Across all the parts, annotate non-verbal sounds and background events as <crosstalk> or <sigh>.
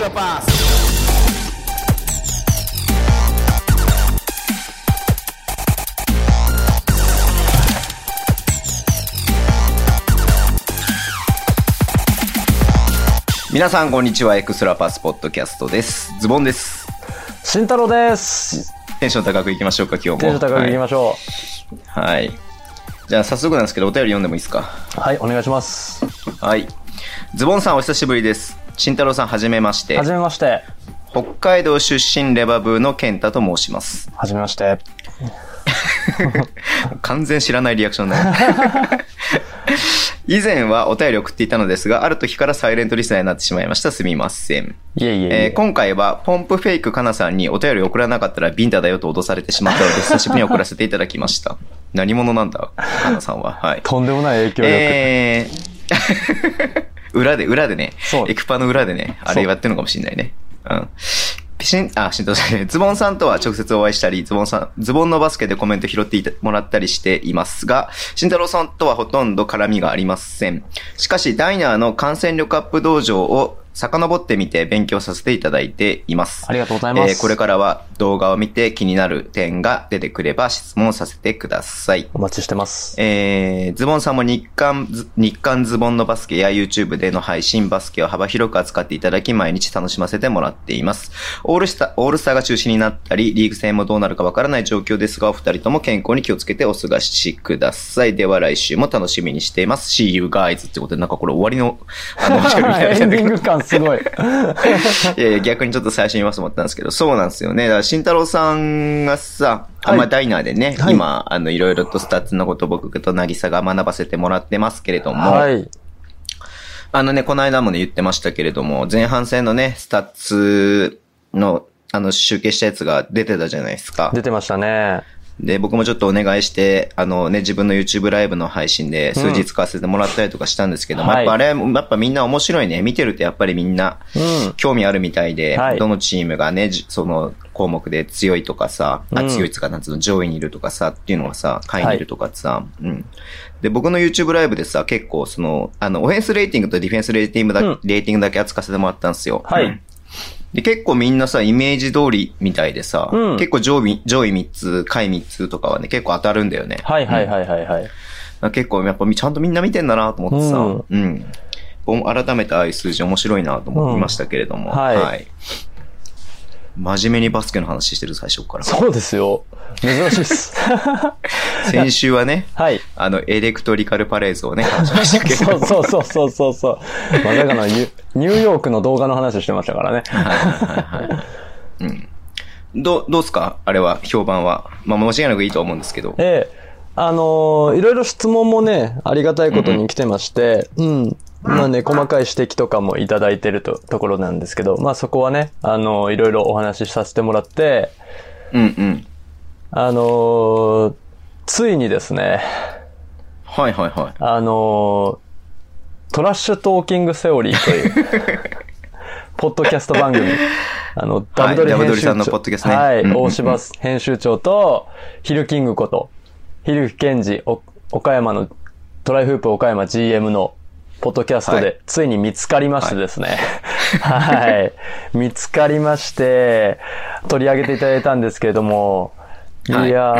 Extra Pass. 皆さんこんにちはエクストラパスポッドキャストですズボンです慎太郎です。テンション高くいきましょうか今日もテンション高くいきましょはい、はいじゃあ早速なんですけどお便り読んでもいいですか？う。はい、お願いします。はいズボンさんお久しぶりです慎太郎さんはじめましてはじめまして。北海道出身レバブーの健太と申しますはじめまして。<laughs> 完全知らないリアクションだね <laughs> 以前はお便り送っていたのですがある時からサイレントリスナーになってしまいましたすみませんいえいえいえ。えー今回はポンプフェイクかなさんにお便り送らなかったらビンタだよと脅されてしまったので <laughs> 久しぶりに送らせていただきました。何者なんだかなさんは。はい。とんでもない影響力。えー、裏で、裏でねそう、エクパの裏でね、あれやってるのかもしれないね。うん。しん、あ、しんとしズボンさんとは直接お会いしたり、ズボンさん、ズボンのバスケでコメント拾ってもらったりしていますが、慎太郎さんとはほとんど絡みがありません。しかし、ダイナーの感染力アップ道場を遡ってみて勉強させていただいています。ありがとうございますえーこれからは動画を見て気になる点が出てくれば質問させてください。お待ちしてます。えー、ズボンさんも日刊ズ、日刊ズボンのバスケや YouTube での配信バスケを幅広く扱っていただき毎日楽しませてもらっています。オールスター、オールスターが中止になったり、リーグ戦もどうなるかわからない状況ですが、お二人とも健康に気をつけてお過ごしください。では来週も楽しみにしています。See you guys ってことで、なんかこれ終わりの、あの、<laughs> エなンディング感すごい。<laughs> いやいや、逆にちょっと最初に言いますと思ったんですけど、そうなんですよね。だから、慎太郎さんがさ、あはいまあ、ダイナーでね、はい今、あの、いろいろとスタッツのことを僕と渚が学ばせてもらってますけれども、はい。あのね、この間もね、言ってましたけれども、前半戦のね、スタッツの、あの、集計したやつが出てたじゃないですか。出てましたね。で、僕もちょっとお願いして、あのね、自分の YouTube ライブの配信で数字使わせてもらったりとかしたんですけども、はいやっぱあれ、やっぱみんな面白いね。見てるとやっぱりみんな、うん。興味あるみたいで、はいどのチームがね、じその項目で強いとかさ、あうん強いっつうか、なんつうの、上位にいるとかさ、っていうのがさ、下位にいるとかさ、うん。で、僕の YouTube ライブでさ、結構その、あの、オフェンスレーティングとディフェンスレーティングだ、うんレーティングだけ扱わせてもらったんですよ。はいうんで、結構みんなさ、イメージ通りみたいでさ、うん。結構上位、上位3つ、下位3つとかはね、結構当たるんだよね。はいはいはいはいはい。結構やっぱちゃんとみんな見てんだなと思ってさ、うん。うん。改めてああいう数字面白いなと思いましたけれども、うん。はい真面目にバスケの話してる最初から。そうですよ。珍しいっす。<laughs> 先週はね、はい。あの、エレクトリカルパレーズをね、話しましたけそど。う <laughs> そうそうそうそうそう。まさかのニューヨークの動画の話してましたからね。はいはいはいはい。うん。どう、どうすか？あれは、評判は。まあ、間違いなくいいと思うんですけど。ええ。あのーいろいろ質問もね、ありがたいことに来てまして、うん。まあね、細かい指摘とかもいただいてるとところなんですけど、まあそこはね、あのーいろいろお話しさせてもらって、うんうん。あのーついにですね、はいはいはい。あのートラッシュトーキングセオリーという、<laughs> ポッドキャスト番組。あの、ダブドリダブドリ編集長。さんのポッドキャストねはい、うんうんうん大柴編集長と、ヒルキングこと、ヒルケンジ、お岡山の、トライフープ岡山 GM の、ポッドキャストはで、ついに見つかりましてですね。はい。見つかりまして、取り上げていただいたんですけれども、いはいや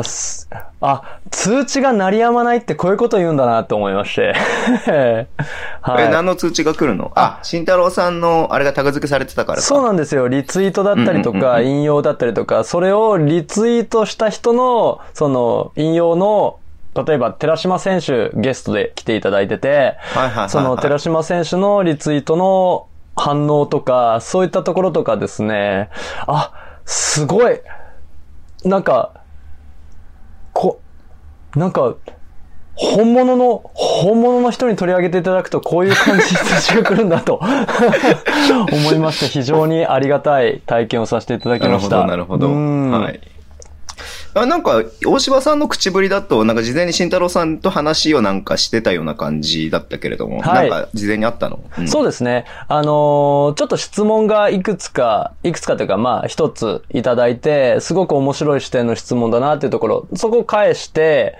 ー、すあ、通知が鳴りやまないってこういうこと言うんだなと思いまして。<laughs> はえ、い。何の通知が来るの？あ、慎太郎さんの、あれがタグ付けされてたからか。そうなんですよ。リツイートだったりとか、うんうんうんうん引用だったりとか、それをリツイートした人の、その、引用の、例えば、寺島選手ゲストで来ていただいてて、その寺島選手のリツイートの反応とか、そういったところとかですね、あ、すごい、なんか、こ、なんか、本物の、本物の人に取り上げていただくとこういう感じに通知が来るんだと <laughs> 思いまして非常にありがたい体験をさせていただきました。なるほど、なるほど。うんはい。あなんか、大柴さんの口ぶりだと、なんか事前に慎太郎さんと話をなんかしてたような感じだったけれども、はいなんか事前にあったの、うんそうですね。あのーちょっと質問がいくつか、いくつかというか、まあ、一ついただいて、すごく面白い視点の質問だなっていうところ、そこを返して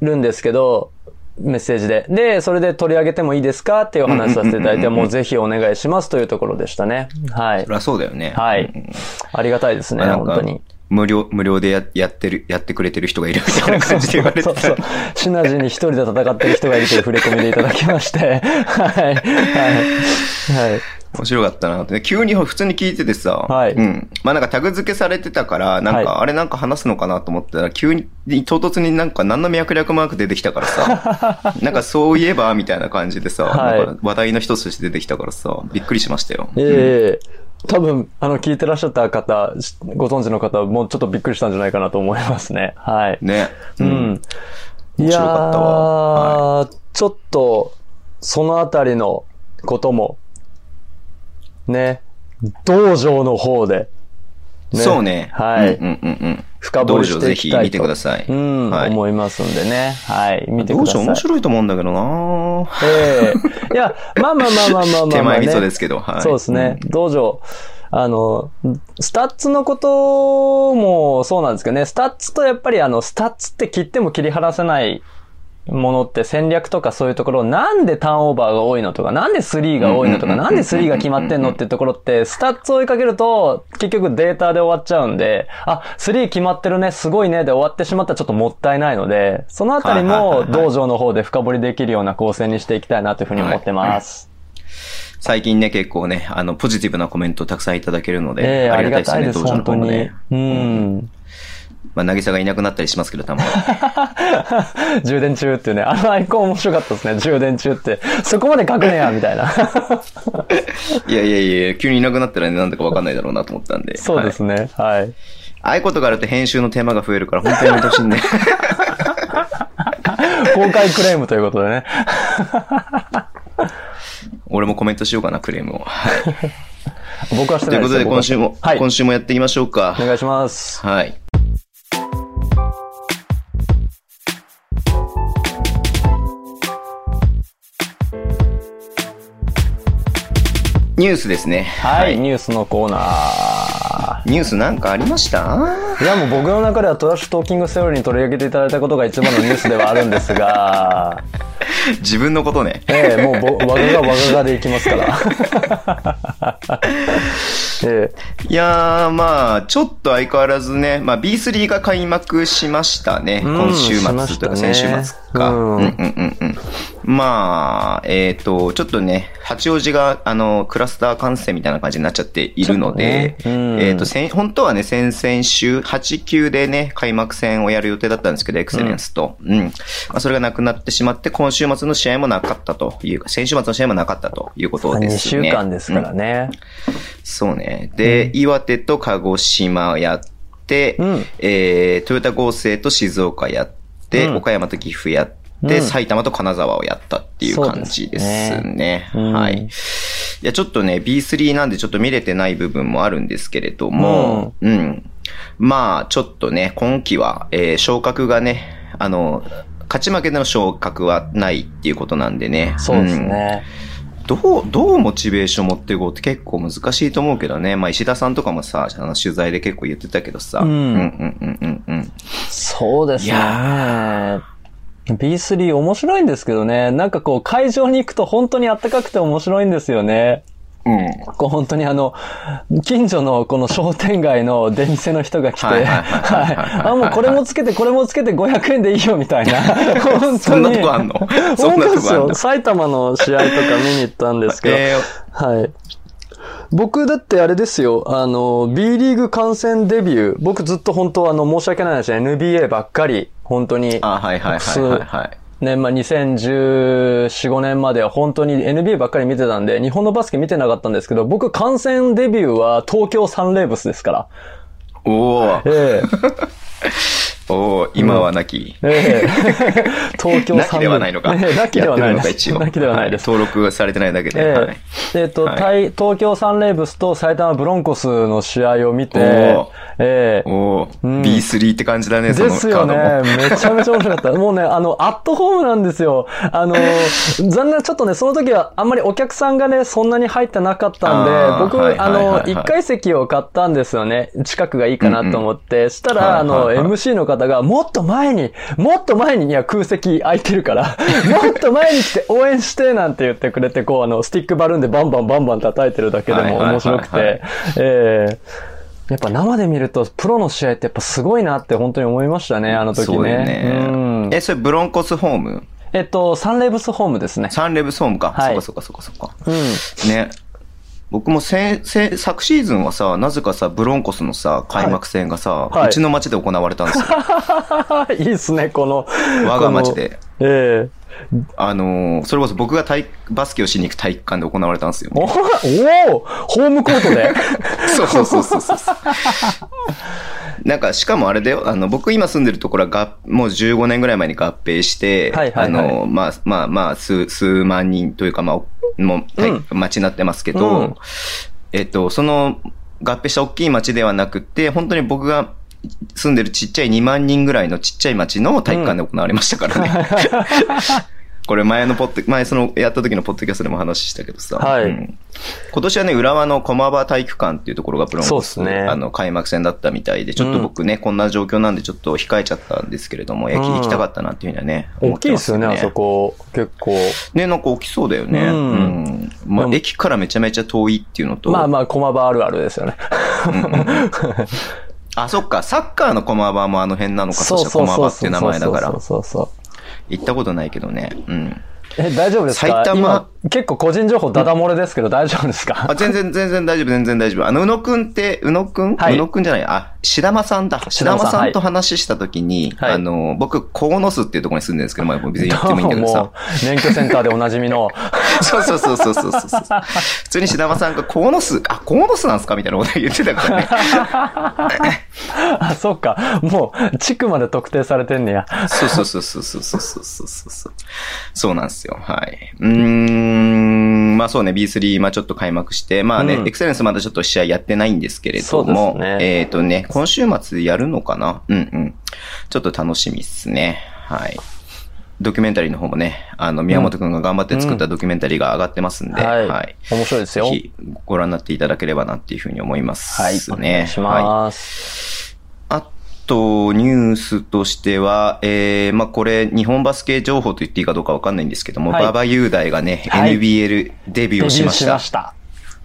るんですけど、メッセージで。で、それで取り上げてもいいですかっていうお話させていただいて、もうぜひお願いしますというところでしたね。はいそ。りゃそうだよね。はいうんありがたいですね、本当に。無料、無料でややってる、やってくれてる人がいるみたいな感じで言われてたそうそう。シナジーに一人で戦ってる人がいるという触れ込みでいただきまして。はい。はい。はい。面白かったなって。急に普通に聞いててさ、はいうん。まあなんかタグ付けされてたから、なんか、はいあれなんか話すのかなと思ったら、急に、唐突になんか何の脈略マーク出てきたからさ、<laughs> なんかそういえば、みたいな感じでさ、はいなんか話題の一つとして出てきたからさ、びっくりしましたよ。ええ多分、あの、聞いてらっしゃった方、しご存知の方はもうちょっとびっくりしたんじゃないかなと思いますね。はい。ね。うん。いや面白かったわー、ちょっと、そのあたりのことも、ね、道場の方で、ねそうね。はいうんうんうんうん。深掘りしていきたいと。道場ぜひ見てくださいうん、はい思いますんでね。はい、見てください。どうしよう面白いと思うんだけどなええいや、まあまあまあまあまあまあ、まあ、手前味噌ねですけど、はい。そうですね。道場。あの、スタッツのこともそうなんですけどね、スタッツとやっぱりあの、スタッツって切っても切り離せないものって戦略とかそういうところ、なんでターンオーバーが多いのとか、なんでスリーが多いのとか、なんでスリーが決まってんのっていうところって、スタッツを追いかけると、結局データで終わっちゃうんで、あ、スリー決まってるね、すごいね、で終わってしまったらちょっともったいないので、そのあたりも道場の方で深掘りできるような構成にしていきたいなというふうに思ってます。最近ね、結構ね、あの、ポジティブなコメントをたくさんいただけるので、ええありがたいね、です、道場本当にの方もね。。うん。まあ、なぎさがいなくなったりしますけど、たまに。<laughs> 充電中っていうね、あのアイコン面白かったですね、充電中って。そこまで書くねや、みたいな。<laughs> いやいやいや、急にいなくなったらね、なんだかわかんないだろうなと思ったんで。そうですね、はい。ああいうことがあると編集の手間が増えるから、本当にやめてほしいんで。公開クレームということでね。俺もコメントしようかな、クレームを。はい。僕はしてないですよということで、今週も、はい。今週もやっていきましょうか。お願いします。はい。ニュースですね。はい、ニュースのコーナー。ニュースなんかありました？いや、もう僕の中ではトラッシュトーキングセオリーに取り上げていただいたことが一番のニュースではあるんですが、<laughs> 自分のことね。ええもうぼ、わががわががでいきますから。<laughs> えいやー、まあ、ちょっと相変わらずね、まあ B3 が開幕しましたね。うん今週末というか先週末か。ううんんうんうんうん。まあ、えっ、と、ちょっとね、八王子が、あの、クラスター感染みたいな感じになっちゃっているので、ねうんえっ、と、先本当はね、先々週、8級でね、開幕戦をやる予定だったんですけど、エクセレンスと。うん。まあ、それがなくなってしまって、今週末の試合もなかったというか、先週末の試合もなかったということで2すね。週間ですからね。そうね。で、岩手と鹿児島やって、うんえー、トヨタ合成と静岡やって、うん岡山と岐阜やって、うん埼玉と金沢をやったっていう感じですね。すねうんはい。いや、ちょっとね、B3 なんでちょっと見れてない部分もあるんですけれども、うん。まあ、ちょっとね、今季は、えー昇格がね、あの、勝ち負けでの昇格はないっていうことなんでね。そうですね。どう、どうモチベーション持っていこうって結構難しいと思うけどね。まあ石田さんとかもさ、あの取材で結構言ってたけどさ。うんうんうんうんうんうん。そうですいね。B3 面白いんですけどね。なんかこう会場に行くと本当に暖かくて面白いんですよね。うん。こう本当にあの、近所のこの商店街の出店の人が来て、はい。あ、もうこれもつけてこれもつけて500円でいいよみたいな。<laughs> 本当に。そんなとこあんの？そん本当ですよ。なとこあんの？埼玉の試合とか見に行ったんですけど。えはい。僕だってあれですよ、あの、B リーグ観戦デビュー、僕ずっと本当あの、申し訳ない話、NBA ばっかり、本当にー、、あ、はいはいはいはいはい。ね、まあ、2014、5年までは本当に NBA ばっかり見てたんで、日本のバスケ見てなかったんですけど、僕観戦デビューは東京サンレーブスですから。おー、え <laughs> おー、今はなき。えええ <laughs> 東京なきサンレーブス。ではないのか。ええなきではないです。一応。なきではないです。登録されてないだけで。ええはい。えっと、はい対東京サンレーブスと埼玉ブロンコスの試合を見ておー、ええおー、うん B3 って感じだね、そのですよね。めちゃめちゃ面白かった。<laughs> もうね、あの、アットホームなんですよ。あの、残念なちょっとね、その時はあんまりお客さんがね、そんなに入ってなかったんで僕、はいはいはいはいあの、一階席を買ったんですよね。近くがいいかなと思って。したら、あの、はいはいはい MC の方方がもっと前に、もっと前に、いや空席空いてるから、<laughs> もっと前に来て応援してなんて言ってくれて、こうあの、スティックバルーンでバンバンバンバン叩いてるだけでも面白くて、ええやっぱ生で見ると、プロの試合ってやっぱすごいなって本当に思いましたね、あの時ね。そうねうん。え、それブロンコスホーム？えっと、サンレブスホームですね。サンレブスホームか。はいそっかそっかそっかそっか。うん。ね。僕もせせ昨シーズンはさ、なぜかさ、ブロンコスのは開幕戦がさ、はいうちの町で行われたんですよ。<laughs> いいっすね、この。我が町で。ええあのーそれこそ僕が体育バスケをしに行く体育館で行われたんですよ、おね。おホームコートで <laughs> そうそうそうそうそう。なんか、しかもあれだよ、あの、僕今住んでるところはが、もう15年ぐらい前に合併して、はいはいはいあの、まあ、まあ、まあ、数、数万人というか、まあ、もう、はいうん。町になってますけど、うん。えっと、その、合併した大きい町ではなくて、本当に僕が住んでるちっちゃい2万人ぐらいのちっちゃい町の体育館で行われましたからね。<laughs> これ前のポッド、前そのやった時のポッドキャストでも話したけどさ。はいうん今年はね、浦和の駒場体育館っていうところがプロそうモっすねあの、開幕戦だったみたいで、ちょっと僕ね、こんな状況なんでちょっと控えちゃったんですけれども、いやうん行きたかったなっていうふうにはね、大きいですよね、あそこ。こ。結構。ね、なんか大きそうだよね。ううんん。まあ駅からめちゃめちゃ遠いっていうのと、まあまあ、駒場あるあるですよね。あ、そっか、サッカーの駒場もあの辺なのか、そそうしてそうそうそう。駒場っていう名前だからそう、そうそう。行ったことないけどね。うん。え、大丈夫ですか？埼玉今結構個人情報ダダ漏れですけど大丈夫ですか？あ、全然、全然大丈夫、全然大丈夫。あの、宇野くんって、宇野くん、はい宇野くんじゃない、あ、志玉さんだ。志玉さん玉さんと話したときに、はいあの、僕、鴻巣っていうところに住んでるんですけど、まあ、別に言ってもいいんだけどさ <laughs> 免許センターでおなじみの。そうそうそうそうそうそう。普通に志玉さんが、鴻巣、あ、鴻巣なんすか？みたいなこと言ってたからね。<laughs> あ、そっか。もう、地区まで特定されてんねや。そうそうそうそうそうそうそうそうそう。そうなんですよ。はい。うーん、まあそうね、B3、まあちょっと開幕して、まあね、うんエクセレンスまだちょっと試合やってないんですけれども、ねえっ、とね、今週末やるのかな？うんうん。ちょっと楽しみっすね。はい。ドキュメンタリーの方もね、あの、宮本くんが頑張って作ったドキュメンタリーが上がってますんで、はい。はい。面白いですよ。ぜひご覧になっていただければなっていうふうに思いますはい。ね。お願いします。あと、ニュースとしては、えー、まあ、これ、日本バスケ情報と言っていいかどうかわかんないんですけども、はい馬場雄大がね、はい NBL デビューをしました。しました。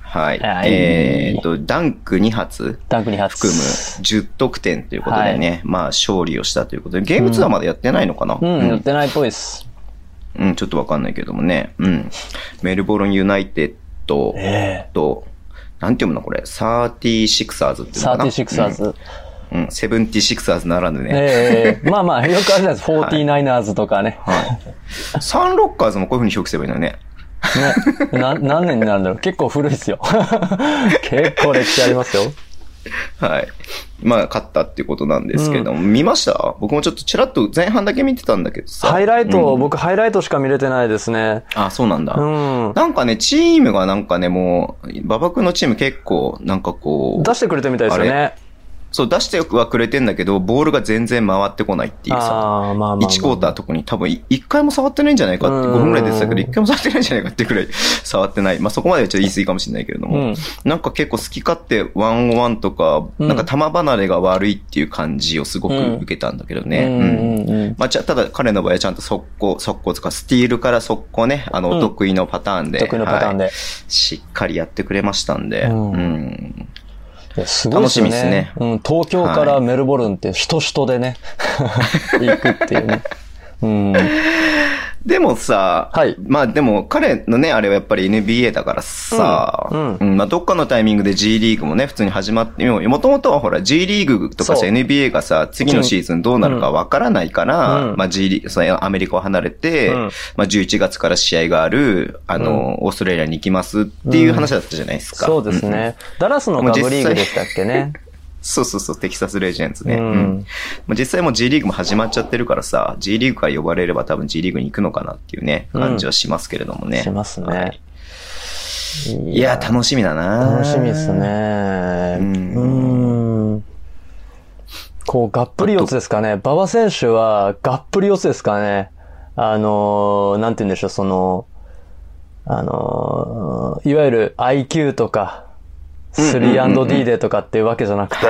はい。はいえーと、ダンク2発ダンク2発。含む10得点ということでね、まあ、勝利をしたということで、ゲーム2はまだやってないのかな、うん、やってないっぽいです。うん、ちょっとわかんないけどもね。うん。メルボルンユナイテッドえと、なんて読むのこれ、サーティシクサーズっていうのかな？36ers。うん、セブンティシクサーズならぬね。ええまあまあ、<laughs> よくあるじゃないですか。49ers とかね。サンロッカーズもこういう風に表記すればいいのよね。ね。な、何年になるんだろう。結構古いですよ。<laughs> 結構歴史ありますよ。はい。まあ、勝ったっていうことなんですけれども、見ました？僕もちょっとちらっと前半だけ見てたんだけどさ。ハイライト、うん僕ハイライトしか見れてないですね。あ、そうなんだ。うん。なんかね、チームがなんかね、もう、馬場君のチーム結構、なんかこう、出してくれてみたいですよね。そう、出してはくれてんだけど、ボールが全然回ってこないっていうさ。ああ、まあまあ、まあ。1クォーター特に多分1回も触ってないんじゃないかって、うん。5分ぐらい出てたけど、1回も触ってないんじゃないかってくらい <laughs> 触ってない。まあそこまではちょっと言い過ぎかもしれないけれども、うん。なんか結構好き勝手ワンオワンとか、うん。なんか球離れが悪いっていう感じをすごく受けたんだけどね。うんまあ、じゃただ彼の場合はちゃんと速攻、速攻とか、スティールから速攻ね、あの、得意のパターンで、得意のパターンで。はい。しっかりやってくれましたんで、うんすごいですよね。楽しみっすねうん、東京からメルボルンって、人人でね、<laughs> 行くっていうね。うん。でもさ、はい。まあでも彼のね、あれはやっぱり NBA だからさ、うん。うん。まあどっかのタイミングで G リーグもね、普通に始まって、もともとはほら G リーグとかさ NBA がさ、次のシーズンどうなるかわからないから、うん。まあ G リーグ、そのアメリカを離れて、うん。まあ11月から試合がある、あの、オーストラリアに行きますっていう話だったじゃないですか。そうですね。ダラスのガブリーグでしたっけね。そうそうそう、テキサスレジェンズね。うんうんまあ実際もう G リーグも始まっちゃってるからさ、G リーグから呼ばれれば多分 G リーグに行くのかなっていうね、感じはしますけれどもね。しますね。はいいや、楽しみだな楽しみです。ね。ううんん。こう、がっぷり四つですかね。馬場選手は、がっぷり四つですかね。あのー、なんて言うんでしょう、その、あのー、いわゆる IQ とか、3&D でとかっていうわけじゃなくて、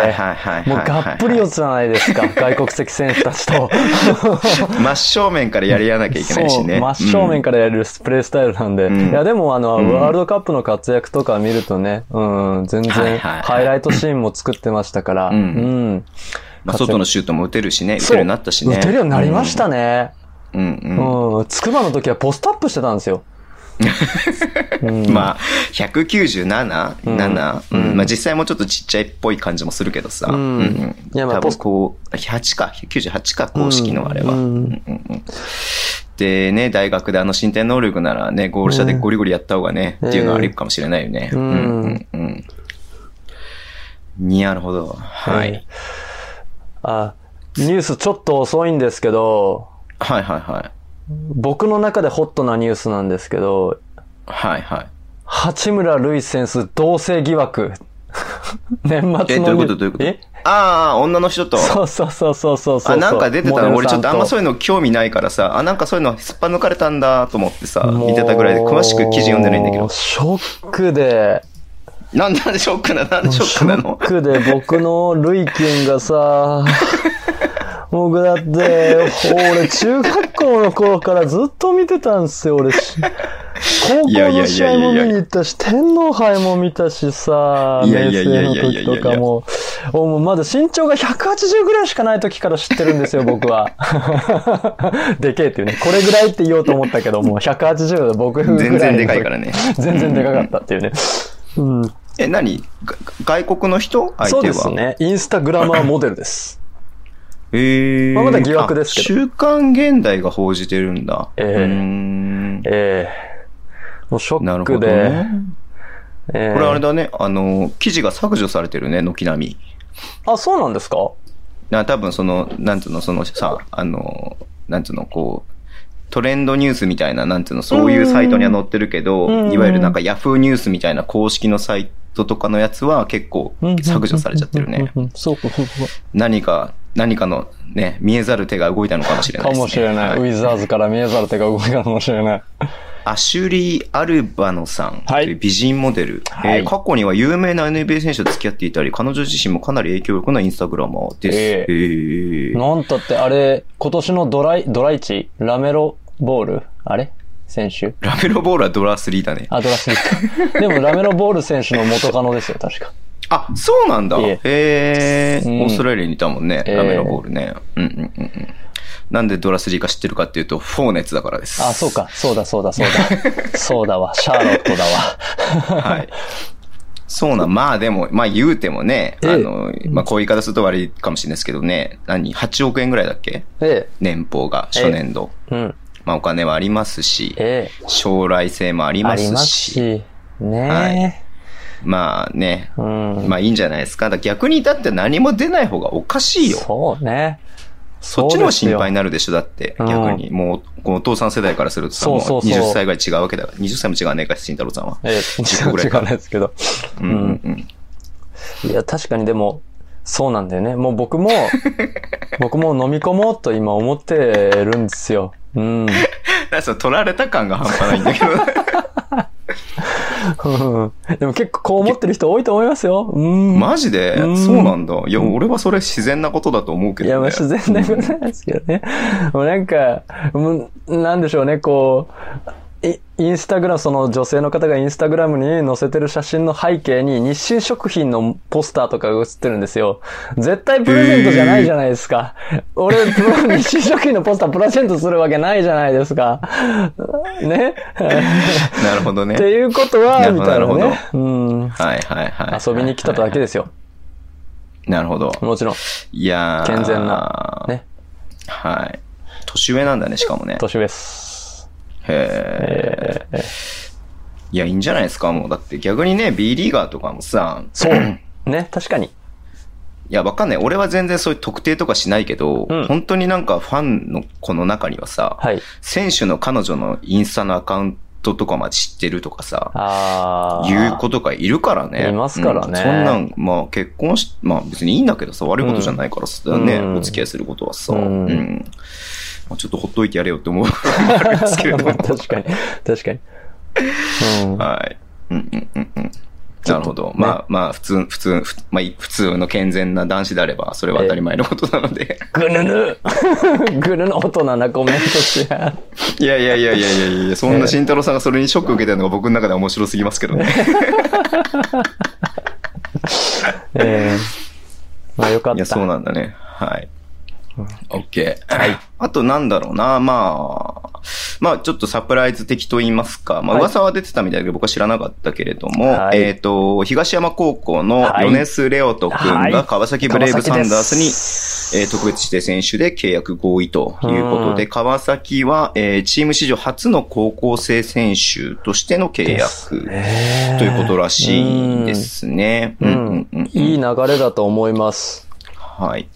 もうがっぷり四つじゃないですか、<laughs> 外国籍選手たちと。<laughs> 真正面からやり合わなきゃいけないしね。真正面からやれるプレースタイルなんで。うんいや、でもあの、うんワールドカップの活躍とか見るとね、うん、全然、ハイライトシーンも作ってましたから、うん外のシュートも打てるしね、打てるようになったしね。打てるようになりましたね。うん。うんうん。つくばの時はポストアップしてたんですよ。<laughs> まあ、197?7? うん7うんうんまあ実際もうちょっとちっちゃいっぽい感じもするけどさ。うんうん多いやまあポス分こう、8か、98か、公式のあれは。でね、大学であの身体能力ならね、ゴール下でゴリゴリやった方がね、うんっていうのはあるかもしれないよね。うんうんうんうんなるほど。はい。あ、ニュースちょっと遅いんですけど、はいはいはい。僕の中でホットなニュースなんですけど、はいはい。八村塁選手同性疑惑。<laughs> 年末のえ、どういうことどういうこと？え？ああ、女の人と。そうそうそうそうそうそう。あ、なんか出てたの？俺ちょっとあんまそういいうの興味ないからさ、あ、なんかそういうのすっぱ抜かれたんだと思ってさ、見てたぐらいで詳しく記事読んでないんだけど。ショックで、なんでショックな、なんでショックなの？ショックで僕のルイ君がさ、僕だって、俺中学校の頃からずっと見てたんですよ、俺。高校の試合も見に行ったし、天皇杯も見たしさ、明生の時とかも。もうまだ身長が180ぐらいしかない時から知ってるんですよ、僕は。<laughs> でけえっていうね。これぐらいって言おうと思ったけど、もう180で僕ぐらい。全然でかいからね。全然でかかったっていうね。うん。え、何？が外国の人？相手は。そうですね。インスタグラマーモデルです。えー。まあまだ疑惑ですけどあ週刊現代が報じてるんだ。えーんええもうショなるほックで。どね。ええこれあれだね、あの、記事が削除されてるね、軒並み。あ、そうなんですか？な多分その、なんつうの、そのさ、あの、なんつうの、こう、トレンドニュースみたいな、なんつうの、そういうサイトには載ってるけど、うんいわゆるなんかヤフーニュースみたいな公式のサイトとかのやつは結構削除されちゃってるね。そう。何か、何かのね、見えざる手が動いたのかもしれないかですね。もしれない。ウはィザーズから見えざる手が動いたかもしれない。アシュリー・アルバノさんとはい美人モデル、はいえー過去には有名な NBA 選手と付き合っていたり、彼女自身もかなり影響力のインスタグラマーです。ええーなんたって、あれ、今年のドライ、ドライチラメロボール？あれ？選手？ラメロボールはドラ3だね。あ、ドラスリーか。でも、ラメロボール選手の元カノですよ、確か。あ、そうなんだ。いへえうんえオーストラリアにいたもんね、ええラメロボールね。うんうんうんうん。なんでドラ3か知ってるかっていうと、フォーネツだからです。あ、そうか。そうだ、そうだ、そうだ。<laughs> そうだわ。シャーロットだわ。はい。そうなん、まあでも、まあ言うてもね、ええあの、まあこういう言い方すると悪いかもしれないですけどね、何 ?8 億円ぐらいだっけ？え年俸が、初年度。え。うん。まあお金はありますし、ええ。将来性もありますありますし、し。ねまあね、え。うん。まあいいんじゃないですか。だ逆にだって何も出ない方がおかしいよ。そうね。そっちの方が心配にななるでしょ、だって。うん逆に。もう、このお父さん世代からするとさ、もうそうそうそう20歳ぐらい違うわけだから。20歳も違わねえか、慎太郎さんは。ええ、10個ぐらい違かうんですけど。うんうんうん。いや、確かにでも、そうなんだよね。もう僕も、<laughs> 僕も飲み込もうと今思ってるんですよ。うん。<laughs> だその取られた感が半端ないんだけど。でも結構こう思ってる人多いと思いますよ。うん。マジで？うんそうなんだ。いや、俺はそれ自然なことだと思うけど、ね。いや、まあ自然なことなんですけどね。<laughs> もうなんか、もうなんでしょうね、こう、イインスタグラム、その女性の方がインスタグラムに載せてる写真の背景に日清食品のポスターとかが写ってるんですよ。絶対プレゼントじゃないじゃないですか。俺、日清食品のポスタープレゼントするわけないじゃないですか。ね？なるほどね。っていうことは、みたいなどなるほどね。うん。はいはいはい。遊びに来ただけですよ。なるほど。もちろん。いやー健全な。ね。はい。年上なんだね、しかもね。年上です。へーえーいや、いいんじゃないですか、もう。だって逆にね、B リーガーとかもさ、そう。<clears throat> ね、確かに。いや、わかんない。俺は全然そういう特定とかしないけど、うん本当になんかファンの子の中にはさ、はい。選手の彼女のインスタのアカウントとかまで知ってるとかさ、ああ。いう子とかいるからね。いますからねうんそんなん、まあ結婚し、まあ別にいいんだけどさ、悪いことじゃないからさ、ね、うんお付き合いすることはさ、ううんん。まあ、ちょっとほっといてやれよって思う。ですけれども。<laughs> 確かに。確かに。うん。はい。うんうんうんうん。なるほど。まあまあ、普通、普通、ふまあ、普通の健全な男子であれば、それは当たり前のことなので。ぐぬぬ <laughs> ぐぬぬ大人なコメントしや。いやいやいやいやいやいや、そんな慎太郎さんがそれにショック受けてるのが僕の中では面白すぎますけどね。<laughs> ええまあよかった。いや、そうなんだね。はい。オッケー。はい。あとなんだろうな、まあ、まあちょっとサプライズ的と言いますか、まあはい。噂は出てたみたいだけど僕は知らなかったけれども、はい。えっ、と、東山高校のはい。ヨネス・レオト君はい。が川崎ブレイブサンダースに、にえー特別指定選手で契約合意ということで、うん。川崎は、えーチーム史上初の高校生選手としての契約ということらしいですね。いい流れだと思います。はい。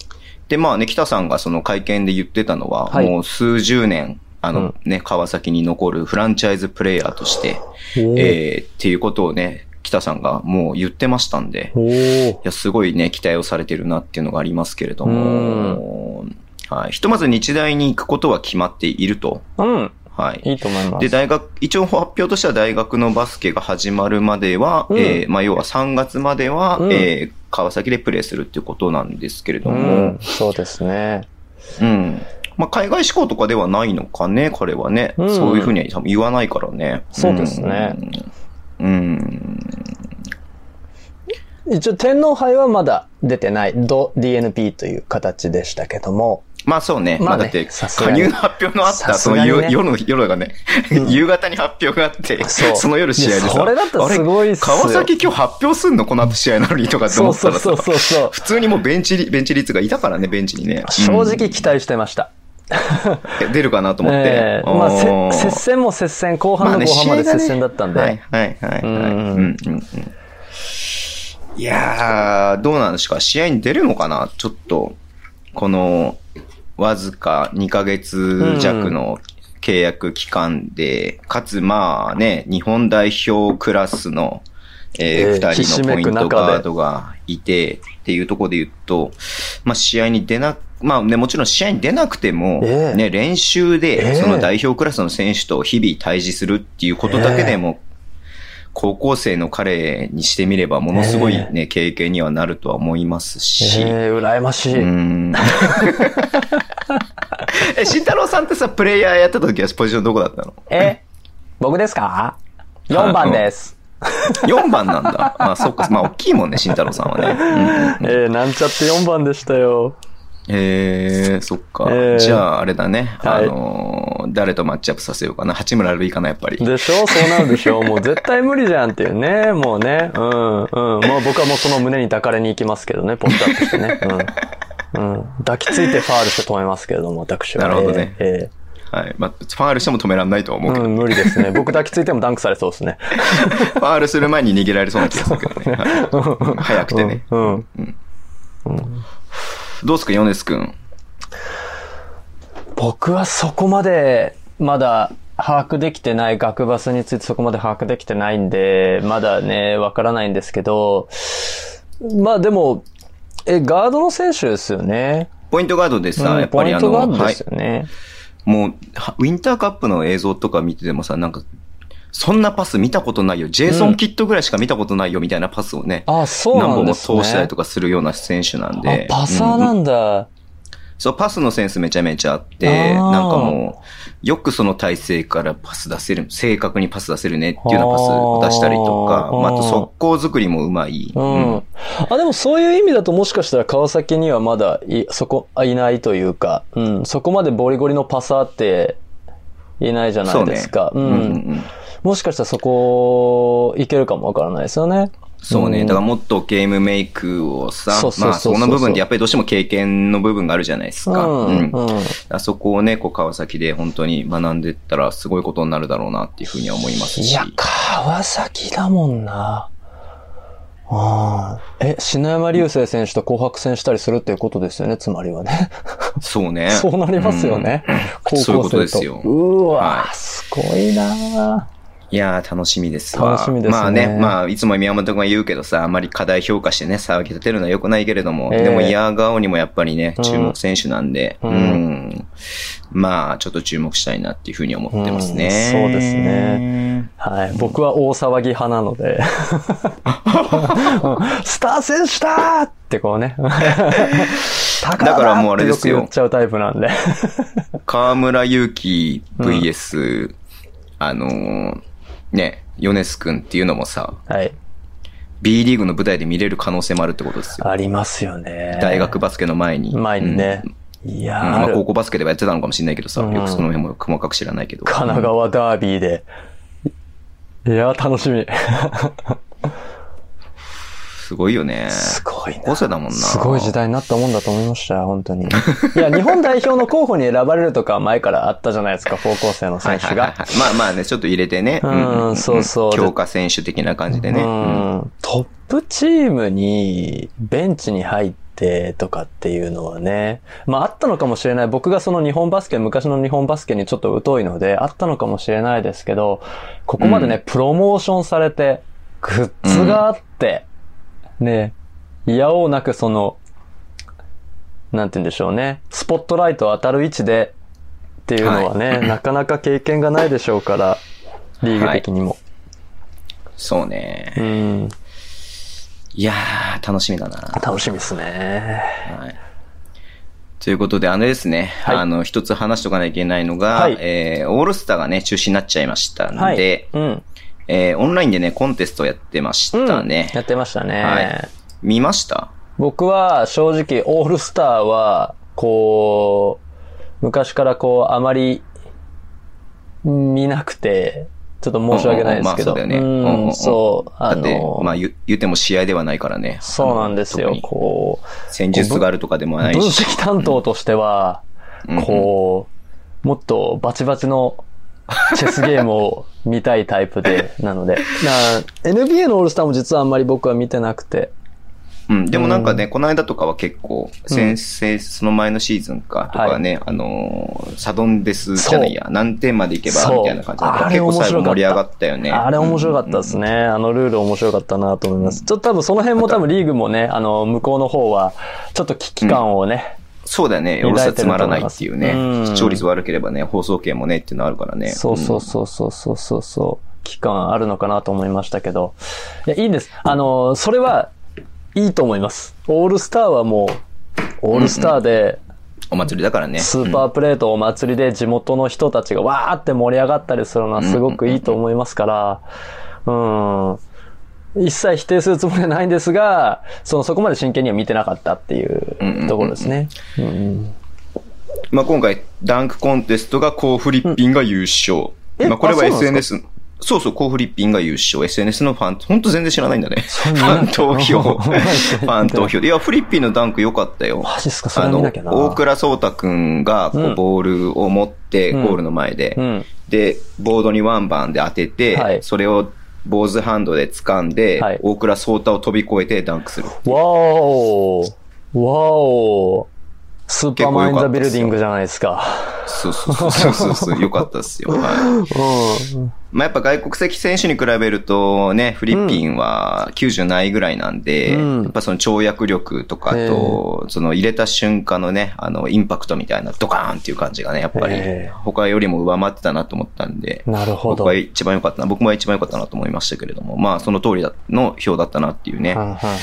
で、まあね、北さんがその会見で言ってたのは、はいもう数十年、あのうんね、川崎に残るフランチャイズプレイヤーとして、えーっていうことをね、北さんがもう言ってましたんで、いや、すごいね、期待をされてるなっていうのがありますけれども、はい。ひとまず日大に行くことは決まっていると。うん。はい。いいと思います。で、大学、一応発表としては大学のバスケが始まるまでは、うんえーまあ、要は3月までは、うんえー川崎でプレーするっていうことなんですけれどうも、ん、そうですね。うん。まあ、海外志向とかではないのかね、彼はね。うんそういうふうには多分言わないからね。そうですねうん。うん。一応天皇杯はまだ出てない、ド DNP という形でしたけども、まあそうね。ままあねあだって、加入の発表のあった、その夜夜の、夜がね、<laughs> 夕方に発表があって、その夜試合でさ、それだったらすごいっす川崎今日発表すんのこの後試合なのにとかって思ったらさそうそう、そうそう。普通にもうベンチリ、ベンチ率がいたからね、ベンチにね。正うん直期待してました。<laughs> 出るかなと思って。ええまあ、接戦も接戦、後半の後半まで接戦だったんで。はいはいはいはい。ううんんうんうんいやー、どうなんですか？試合に出るのかな？ちょっと、この、わずか2ヶ月弱の契約期間で、かつまあね、日本代表クラスの、えーえー二人のポイントガードがいて、っていうところで言うと、まあ試合に出な、まあね、もちろん試合に出なくても、ええね、練習えで、えその代表クラスの選手と日々対峙するっていうことだけでも、高校生の彼にしてみれば、ものすごいね、経験にはなるとは思いますし。ええ羨ましい。うーん。<laughs> <laughs> え、慎太郎さんってさ、プレイヤーやってた時はポジションどこだったの？え僕ですか ?4 番です。<laughs> ?4 番なんだ。まあ、そっか。まあ、大きいもんね、慎太郎さんはね。うんえー、なんちゃって4番でしたよ。えー、そっか。えーじゃあ、あれだね。はいあのー誰とマッチアップさせようかな。八村塁かな、やっぱり。でしょ？そうなるでしょ？もう絶対無理じゃんっていうね。もうね。うん、うん。まあ僕はもうその胸に抱かれに行きますけどね。ポストアップしてね。うん。うん。抱きついてファールして止めますけれども、私は。なるほどねえはい。まあ、ファールしても止めらんないとは思うけど。えうん、無理ですね。僕抱きついてもダンクされそうですね。<laughs> ファールする前に逃げられそうな気がするけどね。は <laughs> い早くてね。うん。うんどうすか、ヨネス君？僕はそこまで、まだ、把握できてない、学バスについてそこまで把握できてないんで、まだね、わからないんですけど、まあでも、え、ガードの選手ですよね。ポイントガードでさ、うんやっぱりあの、ポイントガードはいです。よね。もう、はウィンターカップの映像とか見ててもさ、なんか、そんなパス見たことないよ。ジェイソン・キットぐらいしか見たことないよ、みたいなパスをね。あ、そう何本もなんですね。通したりとかするような選手なんあで。、パサーなうんんだ。そう、パスのセンスめちゃめちゃあって、なんかもう、よくその体勢からパス出せる、正確にパス出せるねっていうようなパスを出したりとかあ、ーまあ、あと速攻作りもうまい。うん。あ、でもそういう意味だともしかしたら川崎にはまだい、そこ、あいないというか、うん、そこまでボリゴリのパサーっていないじゃないですか。うんうんうんもしかしたらそこ、いけるかもわからないですよね。そうね。うんだからもっとゲームメイクをさまあその部分でやっぱりどうしても経験の部分があるじゃないですか。うん。うんうん。あそこをね、こう川崎で本当に学んでったらすごいことになるだろうなっていうふうには思いますし。いや、川崎だもんな。ああ。え、篠山流星選手と紅白戦したりするっていうことですよね、つまりはね。そうね。<laughs> そうなりますよね。高校生と。そういうことですようわ、はいすごいないやー、楽しみですわ。楽しみですねまあね、まあ、いつも宮本君が言うけどさ、あんまり課題評価してね、騒ぎ立てるのは良くないけれども、ええでも、イヤーガオにもやっぱりねう、ん注目選手なんで、ううんん。まあ、ちょっと注目したいなっていうふうに思ってますね。うんそうですね。はい。僕は大騒ぎ派なので、<laughs> スター選手だーってこうね。だだからもうあれですよ言っちゃうタイプなんで。河村勇輝 VS、あのーね、ヨネス君っていうのもさ、はい。B リーグの舞台で見れる可能性もあるってことですよ。ありますよね。大学バスケの前に。前にねうん。いやー、うん高校バスケではやってたのかもしれないけどさ、うんよくその辺も細かく知らないけど。神奈川ダービーで。いやー、楽しみ。すごいよね。すごいな。高校生だもんな。すごい時代になったもんだと思いましたよ、本当に。いや、日本代表の候補に選ばれるとか前からあったじゃないですか、高校生のはい選手が。はいはいはい。まあまあね、ちょっと入れてね。うんそうそう強化選手的な感じでね。ううんん。トップチームにベンチに入ってとかっていうのはね、まああったのかもしれない。僕がその日本バスケ、昔の日本バスケにちょっと疎いので、あったのかもしれないですけど、ここまでね、うんプロモーションされて、グッズがあって、ね、いやおうなくその、なんて言うんでしょうね、スポットライト当たる位置でっていうのはね、なかなか経験がないでしょうから、リーグ的にも。そうね。うん。いやー、楽しみだな。楽しみですね。はい。ということで、あのですね、はいあの、一つ話しとかなきゃいけないのが、はいえー、オールスターがね、中止になっちゃいましたんで、うん。えー、オンラインでね、コンテストやってましたね。やってましたね。はい見ました？僕は正直オールスターは、こう、昔からこう、あまり見なくて、ちょっと申し訳ないですけど。うんうんまあそうだよねんうんうんうんそう。あだっての、、まあ言言っても試合ではないからね。そうなんですよ。こ戦術があるとかでもう、ないし。分析担当としては、うんうんこう、もっとバチバチの <laughs> チェスゲームを見たいタイプで、<laughs> なので。な NBA のオールスターも実はあんまり僕は見てなくて。うん、でもなんかね、この間とかは結構、先生、その前のシーズンか、とかね、あのーサドンデスじゃないや、何点までいけば、みたいな感じで、結構最後盛り上がったよね。あれ面白かったですね。あのルール面白かったなと思います。ちょっと多分その辺も多分リーグもね、あの、向こうの方は、ちょっと危機感をね、そうだよね。オールスターつまらないっていうね。うん視聴率悪ければね、放送権もねっていうのあるからね。そうそうそうそうそうそうそう、期間あるのかなと思いましたけど。いや、いいんです。あの、それはいいと思います。オールスターはもう、オールスターで、お祭りだからね。スーパープレートお祭りで地元の人たちがわーって盛り上がったりするのはすごくいいと思いますから、うん。一切否定するつもりはないんですが、その、そこまで真剣には見てなかったっていうところですね。うんまあ今回、ダンクコンテストがコー・フリッピンが優勝。えまあこれは SNS、そうそう、コー・フリッピンが優勝。SNS のファン、ほんと全然知らないんだね。ファン投票。<laughs> ファン投票。いや、フリッピンのダンク良かったよ。マジっすか？それ見なきゃな。大倉壮太くんが、こう、うんボールを持って、うんゴールの前で、うん。で、ボードにワンバンで当てて、はいそれを坊主ハンドで掴んで、はい大倉壮太を飛び越えてダンクする。わーわおスーパーマインザビルディングじゃないですか。そうそうそうそうそう、よかったですよ。はい。うん。まあ、やっぱ外国籍選手に比べるとね、フリッピンは90ないぐらいなんで、うん。やっぱその跳躍力とかと、その入れた瞬間のね、あの、インパクトみたいなドカーンっていう感じがね、やっぱりええ。他よりも上回ってたなと思ったんで、なるほど。僕は一番良かったな、僕も一番良かったなと思いましたけれども、まあその通りだの票だったなっていうね。はんはんはん。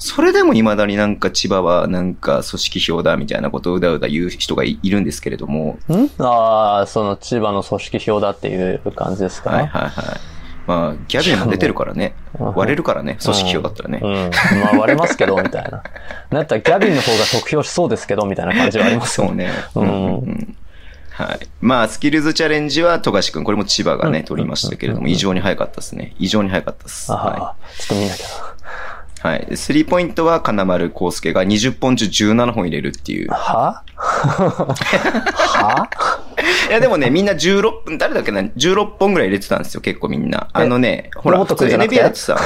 それでも未だになんか千葉はなんか組織票だみたいなことをうだうだ言う人がいいるんですけれども、ん？ああ、その千葉の組織票だっていう感じですかはいはいはい。まあ、ギャビンも出てるからね。うん割れるからね、組織票だったらね。うん。まあ割れますけど、みたいな。<laughs> なったらギャビンの方が得票しそうですけど、みたいな感じはありますよそうね。うんんはい。まあ、スキルズチャレンジは富樫君、これも千葉がね、うん取りましたけれども、うん異常に早かったですね。異常に早かったです。あはあ、ちょっと見なきゃい。はい。でスリーポイントは金丸康介が20本中17本入れるっていうな。。は？は？<laughs> いやでもね、みんな16分、誰だっけな、16本ぐらい入れてたんですよ、結構みんな。あのね、ほら、NBA だってさ、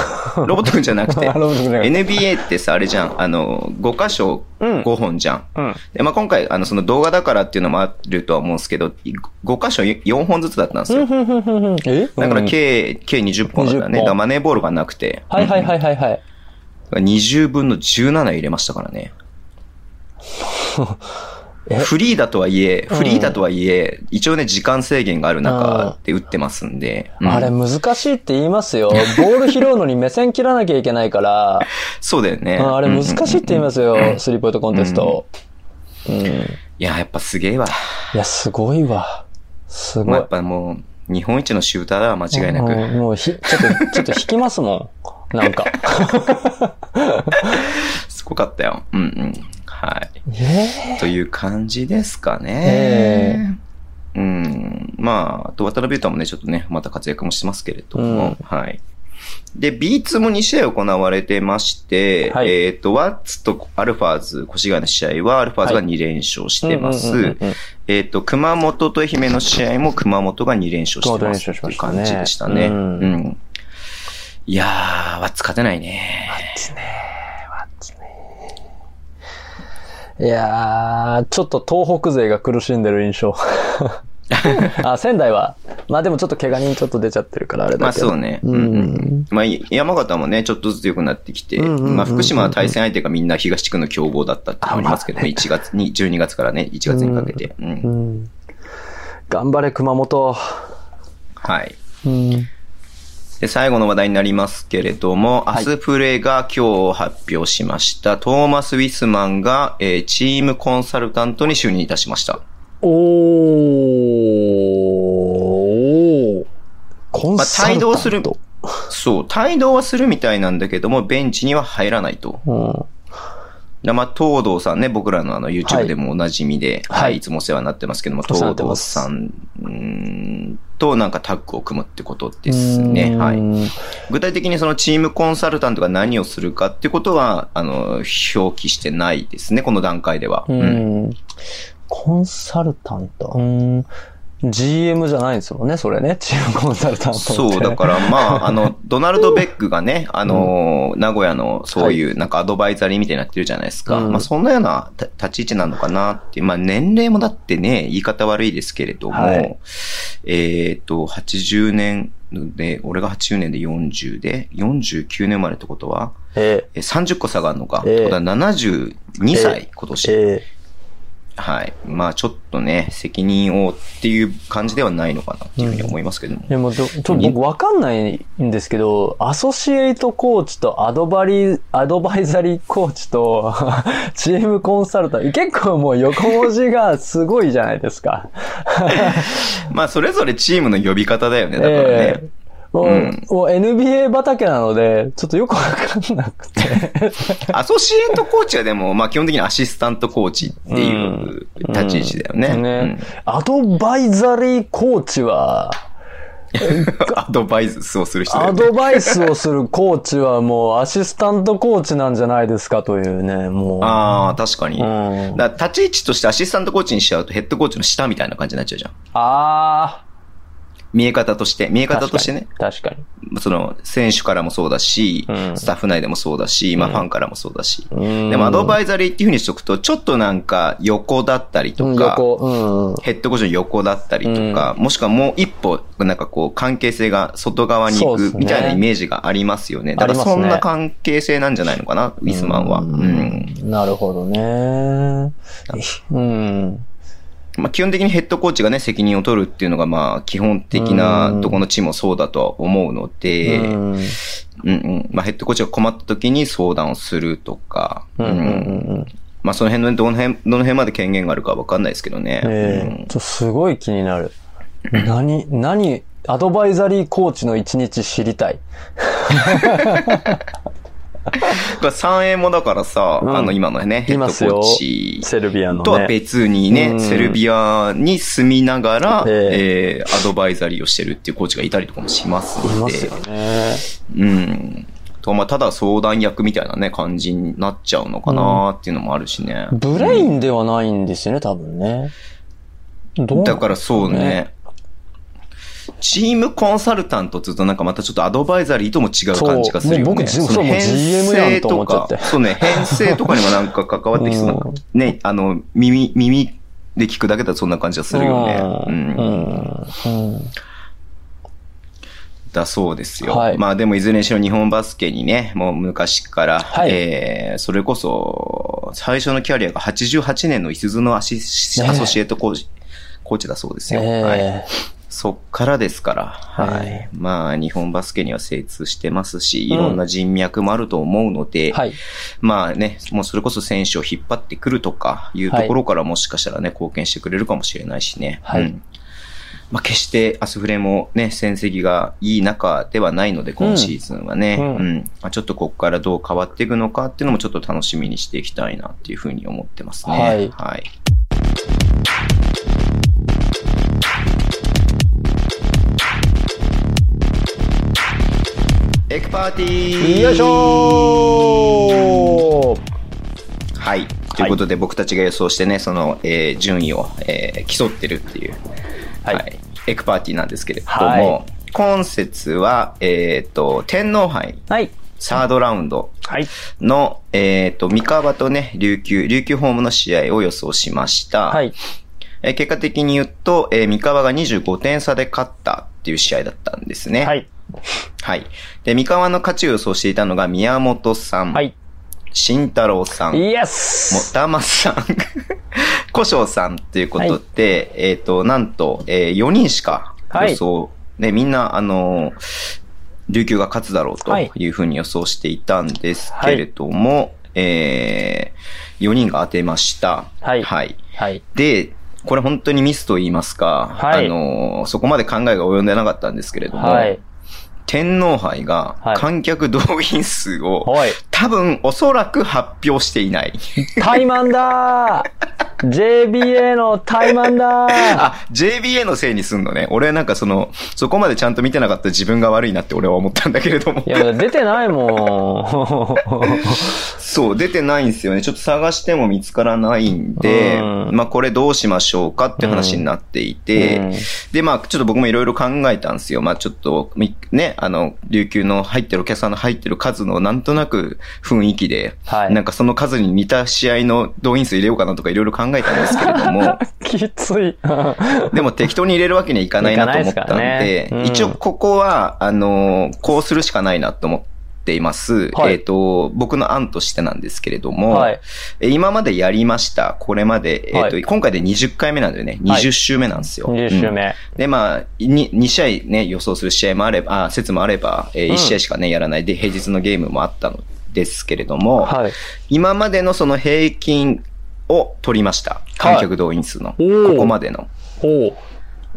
ロボットくんじゃなくて、NBA <laughs> ってさ、あれじゃん、あの、5箇所うん5本じゃん。うん。で、まあ、今回、あの、その動画だからっていうのもあるとは思うんですけど、5箇所4本ずつだったんですよ。えだからうん計、計20本だから20ね。本だマネーボールがなくて。はいはいはいはいはい。うん。20分の17入れましたからね。<laughs> え？フリーだとはいえ、フリーだとはいえ、一応ね、時間制限がある中で打ってますんで。うんあれ難しいって言いますよ。ボール拾うのに目線切らなきゃいけないから、<laughs> そうだよね。うんあれ難しいって言いますようん。スリーポイントコンテスト。うん。いいや、やっぱすげえわ。や、すごいわ。すごいまあやっ。ぱもう、日本一のシューターだわ、間違いなく。うんもうひ、ちょっと、ちょっと引きますもん。なんか。<laughs> すごかったよ。うんうん。はい。えという感じですかえね。うん。まあ、あと渡辺裕太もね、ちょっとね、また活躍もしてますけれども、はい。で、B2 も2試合行われてまして、はいえっ、と、ワッツとアルファーズ、越谷の試合は、アルファーズが2連勝してます。うんうんうんうんえっ、と、熊本と愛媛の試合も熊本が2連勝してます。熊本連勝しましたねっていう感じでしたね。ううんん。いやー、ワッツ勝てないね。いやー、ちょっと東北勢が苦しんでる印象。<laughs> あ、仙台は。まあでもちょっと怪我人ちょっと出ちゃってるからあれまだけど。あそうね。ううんんうん。まあ山形もね、ちょっとずつ良くなってきて、うんうんうんうんまあ福島は対戦相手がみんな東地区の強豪だったってありますけどね、1月に、12月からね、1月にかけて。うんうん。頑張れ熊本。はい。うん。で、最後の話題になりますけれども、はいアスプレが今日発表しました、トーマス・ウィスマンが、えーチームコンサルタントに就任いたしました。おー。コンまあ、サルタント？帯同する、そう、帯同はするみたいなんだけども、ベンチには入らないと。うん。でまあ、東堂さんね、僕らのあの、YouTube でもおなじみで、はいはい、いつもお世話になってますけども、東堂さんとなんかタッグを組むってことですね。はい。い。具体的にそのチームコンサルタントが何をするかってことは、あの、表記してないですね、この段階では。ううんん。コンサルタント？うん。GM じゃないですもんね、それね。チームコンサルタント。そう、だからまあ、<laughs> あの、ドナルド・ベックがね、あの、名古屋のそういうなんかアドバイザリーみたいになってるじゃないですか。うんまあ、そんなようなた立ち位置なのかなって。まあ、年齢もだってね、言い方悪いですけれども、はいえっ、と、80年で、俺が80年で40で、49年生まれってことは、ええ30個差があるのか。ええってことは72歳、今ー、年。えはい。まあ、ちょっとね、責任をっていう感じではないのかなっていうふうに思いますけども。ー、でもど、ちょっと僕わかんないんですけど、アソシエイトコーチとアドバリ、アドバイザリーコーチと、<laughs> チームコンサルタント、結構もう横文字がすごいじゃないですか。<laughs> まあ、それぞれチームの呼び方だよね、だからね。ええもう、うんもう NBA 畑なので、ちょっとよくわかんなくて。<laughs> アソシエイトコーチはでも、まあ基本的にアシスタントコーチっていう立ち位置だよね。うんねアドバイザリーコーチは、う <laughs> んアドバイスをする人だア。ドバイスをするコーチはもうアシスタントコーチなんじゃないですかというね、もう。ああ、確かに。うんだから立ち位置としてアシスタントコーチにしちゃうとヘッドコーチの下みたいな感じになっちゃうじゃん。あ見え方として、見えー。方としてね。確かに。その、選手からもそうだし、うんスタッフ内でもそうだし、まあファンからもそうだし。確かに。でもアドバイイザリーっていう風にしとくと、ちょっとなんか横だったりとか、横、うんうん。ヘッドコーチの横だったりとか、もしくはもう一歩、なんかこう、関係性が外側に行くみたいなイメージがありますよね。だからそんな関係性なんじゃないのかな、ウィスマンは。うん。なるほどね。うん。まあ、基本的にヘッドコーチがね、責任を取るっていうのが、まあ、基本的などこのチームもそうだとは思うので、うんうんうん。まあ、ヘッドコーチが困った時に相談をするとか、うんうんうんまあ、その辺の、どの辺、どの辺まで権限があるかわかんないですけどね。ええちょすごい気になる。何、何、アドバイザリーコーチの一日知りたい。<laughs> <laughs> これ 3A もだからさ、うんあの、今のね、ヘッドコーチセルビアのね。とは別にね、うんセルビアに住みながら、ええーアドバイザリーをしてるっていうコーチがいたりとかもしますので。いますよね。うん。と、まあ、ただ相談役みたいなね、感じになっちゃうのかなっていうのもあるしね。ブレインではないんですよね、多分ね。だからそうね。ねチームコンサルタントって言うとなんかまたちょっとアドバイザリーとも違う感じがするよね。そう僕そうもう GM やんと思っちゃって編成とか <laughs> そうね、編成とかにもなんか関わってきそうなうんね、あの、耳、耳で聞くだけだとそんな感じがするよね。ううんん。うん。だそうですよ。はいまあでもいずれにしろ日本バスケにね、もう昔から、はいえー、それこそ、最初のキャリアが88年のいすずのアシ,、ねアソシエートコーチ、コーチだそうですよ。はい。えそっからですから、はい。えまあ日本バスケには精通してますし、いろんな人脈もあると思うので、えはい。まあね、もうそれこそ選手を引っ張ってくるとかいうところからもしかしたらね、貢献してくれるかもしれないしね。はいうんまあ決してアスフレもね、戦績がいい中ではないので、今シーズンはね。ううんん。まあ、ちょっとここからどう変わっていくのかっていうのもちょっと楽しみにしていきたいなっていうふうに思ってますね。はいはい。エクパーティーよいしょーはい。ということで、僕たちが予想してね、その、えー順位を、えー競ってるっていう、ははいい、エクパーティーなんですけれども、はい今節は、えっ、と、天皇杯、はい。サードラウンドはい。の、えっ、と、三河とね、琉球、琉球ホームの試合を予想しました。はい。えー結果的に言うと、えー三河が25点差で勝ったっていう試合だったんですね。はい。はい。で、三河の勝ちを予想していたのが宮本さん、はい。慎太郎さん、イエもスたまさん、<laughs> 古生さんっていうことで、えっ、と、なんと、えー4人しか予想、ね、みんな、あのー琉球が勝つだろうとはいいうふうに予想していたんですけれども、えー、4人が当てました。はいはい。はい。で、これ本当にミスと言いますか、はいあのーそこまで考えが及んでなかったんですけれども、はい。天皇杯がはい観客動員数を、はい。多分おそらく発表していない。タイマンだー !JBA のタイマンだー <laughs> あ、JBA のせいにすんのね。俺なんかその、そこまでちゃんと見てなかった自分が悪いなって俺は思ったんだけれどもい。や、出てないもん。<laughs> そう、出てないんですよね。ちょっと探しても見つからないんで、うんまあこれどうしましょうかって話になっていて、うんで、まあちょっと僕もいろいろ考えたんですよ。まあちょっと、みね、あの、琉球の入ってるお客さんの入ってる数のなんとなく雰囲気で、はいなんかその数に似た試合の動員数入れようかなとかいろいろ考えたんですけれども、<laughs> きつい。でも適当に入れるわけにはいかないなと思ったんで、でねうん一応ここは、あの、こうするしかないなと思っています。はいえっ、と、僕の案としてなんですけれども、はい。え今までやりました。これまで、えっ、と、はい今回で20回目なんだよね。はい20週目なんですよ。20週うん目。で、まあ、に2試合ね、予想する試合もあれば、あ説もあれば、えうん1試合しかね、やらないで、平日のゲームもあったのですけれども、はい。今までのその平均を取りました。観客動員数の。おーここまでの。